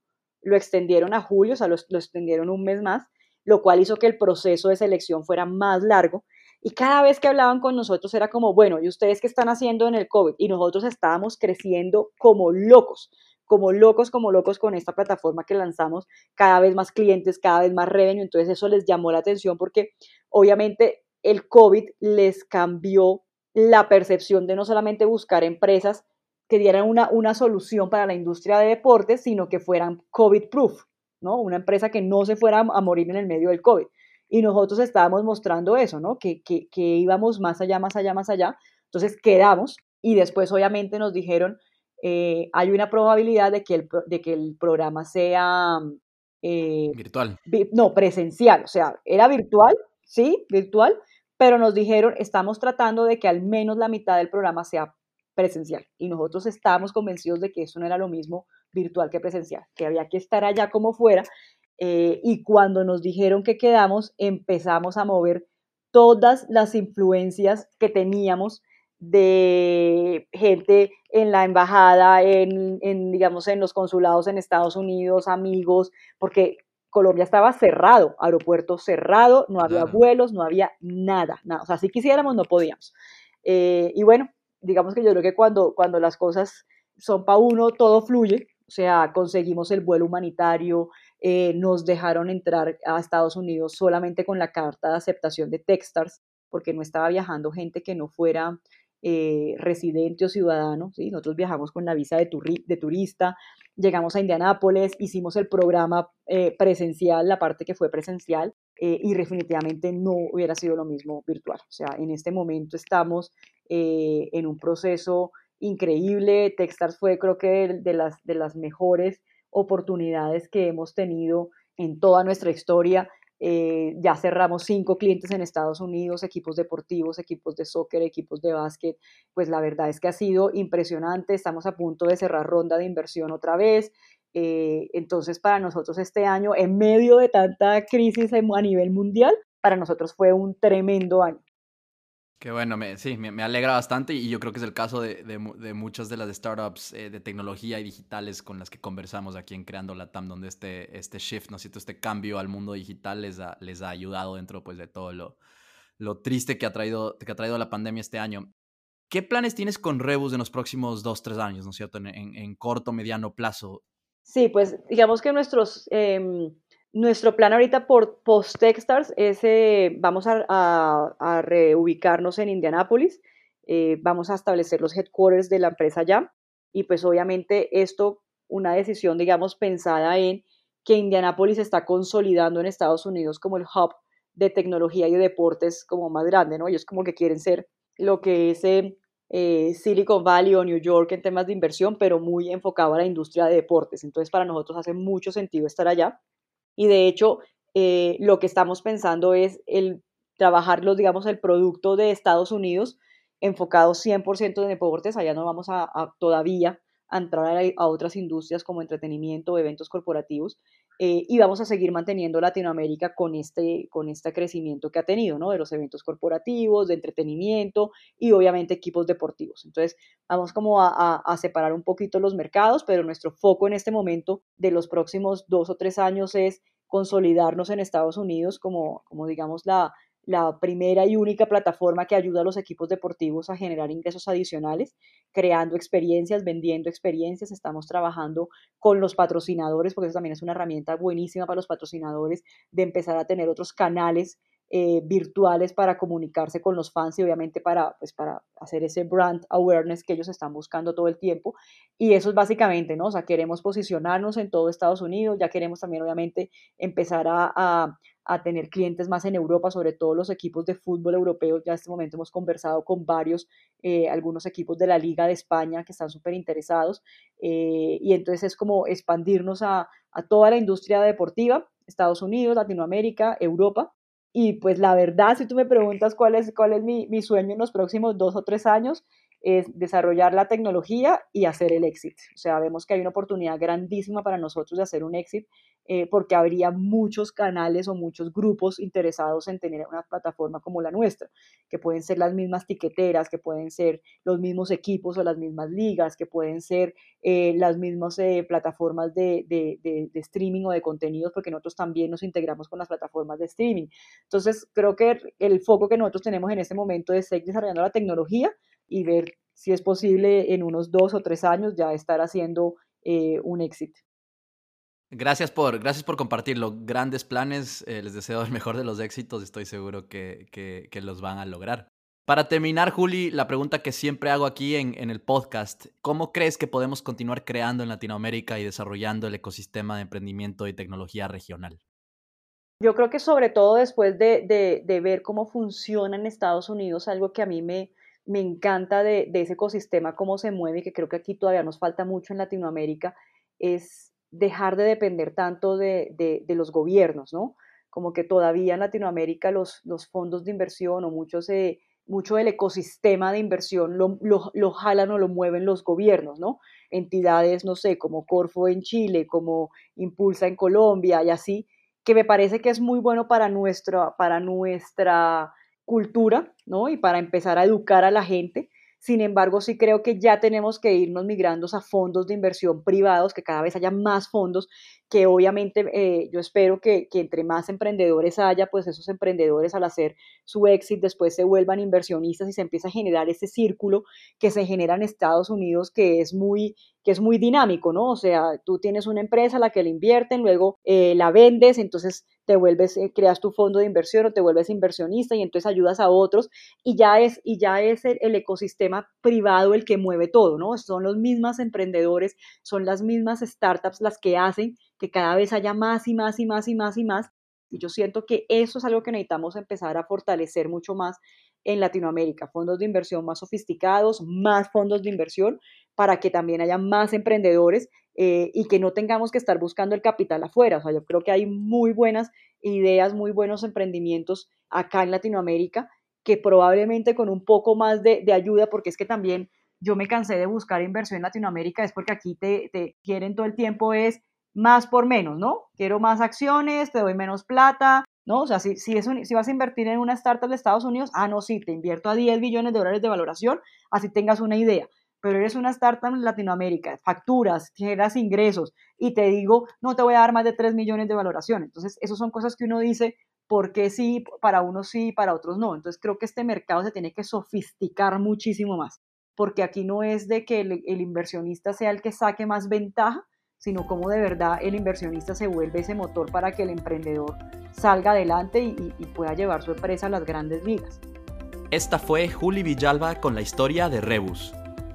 Speaker 1: lo extendieron a julio, o sea, lo, lo extendieron un mes más, lo cual hizo que el proceso de selección fuera más largo. Y cada vez que hablaban con nosotros era como, bueno, ¿y ustedes qué están haciendo en el COVID? Y nosotros estábamos creciendo como locos, como locos, como locos con esta plataforma que lanzamos, cada vez más clientes, cada vez más revenue. Entonces eso les llamó la atención porque obviamente el COVID les cambió la percepción de no solamente buscar empresas que dieran una, una solución para la industria de deportes, sino que fueran COVID-proof, ¿no? Una empresa que no se fuera a morir en el medio del COVID. Y nosotros estábamos mostrando eso, ¿no? Que, que, que íbamos más allá, más allá, más allá. Entonces quedamos y después obviamente nos dijeron, eh, hay una probabilidad de que el, de que el programa sea...
Speaker 2: Eh, virtual.
Speaker 1: no, presencial, o sea, era virtual, sí, virtual, pero nos dijeron, estamos tratando de que al menos la mitad del programa sea presencial. Y nosotros estábamos convencidos de que eso no era lo mismo virtual que presencial, que había que estar allá como fuera. Eh, y cuando nos dijeron que quedamos, empezamos a mover todas las influencias que teníamos de gente en la embajada, en, digamos, en los consulados en Estados Unidos, amigos, porque Colombia estaba cerrado, aeropuerto cerrado, no había vuelos, no había nada, nada. O sea, si quisiéramos, no podíamos. Eh, y bueno, digamos que yo creo que cuando, cuando las cosas son para uno, todo fluye. O sea, conseguimos el vuelo humanitario, eh, nos dejaron entrar a Estados Unidos solamente con la carta de aceptación de Techstars, porque no estaba viajando gente que no fuera eh, residente o ciudadano, ¿sí? nosotros viajamos con la visa de, turista, llegamos a Indianápolis, hicimos el programa eh, presencial, la parte que fue presencial, eh, y definitivamente no hubiera sido lo mismo virtual. O sea, en este momento estamos en un proceso increíble, Techstars fue creo que de las mejores oportunidades que hemos tenido en toda nuestra historia eh, ya cerramos cinco clientes en Estados Unidos, equipos deportivos, equipos de soccer, equipos de básquet. Pues la verdad es que ha sido impresionante. Estamos a punto de cerrar ronda de inversión otra vez. Eh, entonces, para nosotros este año, en medio de tanta crisis a nivel mundial, para nosotros fue un tremendo año.
Speaker 2: Qué bueno, me, sí, me, alegra bastante y yo creo que es el caso de, de, muchas de las startups eh, de tecnología y digitales con las que conversamos aquí en Creando la TAM, donde este, este shift, ¿no este cambio al mundo digital les ha, les ha ayudado dentro pues, de todo lo, lo triste que ha, traído, que ha traído la pandemia este año. ¿Qué planes tienes con Rebus en los próximos dos, tres años, ¿no es cierto? En, en, corto, mediano plazo.
Speaker 1: Sí, pues digamos que nuestros... Em, nuestro plan ahorita por post-Techstars es, eh, vamos a, reubicarnos en Indianápolis, eh, vamos a establecer los headquarters de la empresa ya y pues obviamente esto, una decisión digamos pensada en que Indianápolis está consolidando en Estados Unidos como el hub de tecnología y deportes como más grande, ¿no? Ellos como que quieren ser lo que es eh, Silicon Valley o New York en temas de inversión, pero muy enfocado a la industria de deportes. Entonces para nosotros hace mucho sentido estar allá. Y de hecho, eh, lo que estamos pensando es el trabajar, los, digamos, el producto de Estados Unidos enfocado 100% en deportes. Allá no vamos a, todavía a entrar a, otras industrias como entretenimiento, eventos corporativos, eh, y vamos a seguir manteniendo Latinoamérica con este, con este crecimiento que ha tenido, ¿no? De los eventos corporativos, de entretenimiento y obviamente equipos deportivos. Entonces, vamos como a, a separar un poquito los mercados, pero nuestro foco en este momento de los próximos dos o tres años es consolidarnos en Estados Unidos como, como digamos, la, la primera y única plataforma que ayuda a los equipos deportivos a generar ingresos adicionales, creando experiencias, vendiendo experiencias. Estamos trabajando con los patrocinadores, porque eso también es una herramienta buenísima para los patrocinadores de empezar a tener otros canales eh, virtuales para comunicarse con los fans y obviamente para, pues, para hacer ese brand awareness que ellos están buscando todo el tiempo. Y eso es básicamente, ¿no? O sea, queremos posicionarnos en todo Estados Unidos, ya queremos también obviamente empezar a, a, tener clientes más en Europa, sobre todo los equipos de fútbol europeos. Ya en este momento hemos conversado con varios, eh, algunos equipos de la Liga de España que están súper interesados. Eh, y entonces es como expandirnos a, a toda la industria deportiva Estados Unidos, Latinoamérica, Europa. Y pues la verdad, si tú me preguntas cuál es, cuál es mi, mi sueño en los próximos dos o tres años, es desarrollar la tecnología y hacer el exit. O sea, vemos que hay una oportunidad grandísima para nosotros de hacer un exit eh, porque habría muchos canales o muchos grupos interesados en tener una plataforma como la nuestra, que pueden ser las mismas tiqueteras, que pueden ser los mismos equipos o las mismas ligas, que pueden ser eh, las mismas eh, plataformas de, de, streaming o de contenidos, porque nosotros también nos integramos con las plataformas de streaming. Entonces, creo que el foco que nosotros tenemos en este momento es seguir desarrollando la tecnología y ver si es posible en unos dos o tres años ya estar haciendo un éxito.
Speaker 2: Gracias por, gracias por compartirlo. Grandes planes, eh, les deseo el mejor de los éxitos, estoy seguro que, que, que, los van a lograr. Para terminar, Juli, la pregunta que siempre hago aquí en, en, el podcast, ¿cómo crees que podemos continuar creando en Latinoamérica y desarrollando el ecosistema de emprendimiento y tecnología regional?
Speaker 1: Yo creo que sobre todo después de, de, de ver cómo funciona en Estados Unidos, algo que a mí me, me encanta de, ese ecosistema, cómo se mueve, y que creo que aquí todavía nos falta mucho en Latinoamérica, es dejar de depender tanto de, los gobiernos, ¿no? Como que todavía en Latinoamérica los, fondos de inversión o muchos, mucho del ecosistema de inversión lo, jalan o lo mueven los gobiernos, ¿no? Entidades, no sé, como Corfo en Chile, como Impulsa en Colombia y así, que me parece que es muy bueno para nuestra, para nuestra cultura, ¿no? Y para empezar a educar a la gente, sin embargo, sí creo que ya tenemos que irnos migrando a fondos de inversión privados, que cada vez haya más fondos, que obviamente eh, yo espero que, que, entre más emprendedores haya, pues esos emprendedores al hacer su éxito después se vuelvan inversionistas y se empieza a generar ese círculo que se genera en Estados Unidos que es muy, que es muy dinámico, ¿no? O sea, tú tienes una empresa a la que le invierten, luego eh, la vendes, entonces te vuelves, eh, creas tu fondo de inversión o te vuelves inversionista y entonces ayudas a otros y ya es, y ya es el, el ecosistema privado el que mueve todo, ¿no? Son los mismos emprendedores, son las mismas startups las que hacen que cada vez haya más y más y más y más y más. Y yo siento que eso es algo que necesitamos empezar a fortalecer mucho más en Latinoamérica, fondos de inversión más sofisticados, más fondos de inversión para que también haya más emprendedores eh, y que no tengamos que estar buscando el capital afuera. O sea, yo creo que hay muy buenas ideas, muy buenos emprendimientos acá en Latinoamérica que probablemente con un poco más de, de ayuda, porque es que también yo me cansé de buscar inversión en Latinoamérica, es porque aquí te, te quieren todo el tiempo es más por menos, ¿no? Quiero más acciones, te doy menos plata, ¿no? O sea, si, si, es si vas a invertir en una startup de Estados Unidos, ah, no, sí, te invierto a 10 billones de dólares de valoración, así tengas una idea pero eres una startup en Latinoamérica, facturas, generas ingresos y te digo, no te voy a dar más de 3 millones de valoración. Entonces, esas son cosas que uno dice, ¿por qué sí, para unos sí, para otros no? Entonces, creo que este mercado se tiene que sofisticar muchísimo más, porque aquí no es de que el, el inversionista sea el que saque más ventaja, sino como de verdad el inversionista se vuelve ese motor para que el emprendedor salga adelante y, y pueda llevar su empresa a las grandes ligas.
Speaker 2: Esta fue Juli Villalba con la historia de Rebus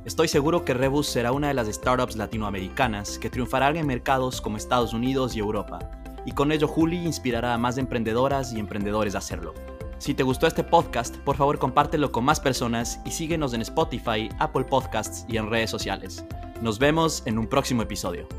Speaker 2: Estoy seguro que Rebus será una de las startups latinoamericanas que triunfarán en mercados como Estados Unidos y Europa, y con ello Juli inspirará a más emprendedoras y emprendedores a hacerlo. Si te gustó este podcast, por favor compártelo con más personas y síguenos en Spotify, Apple Podcasts y en redes sociales. Nos vemos en un próximo episodio.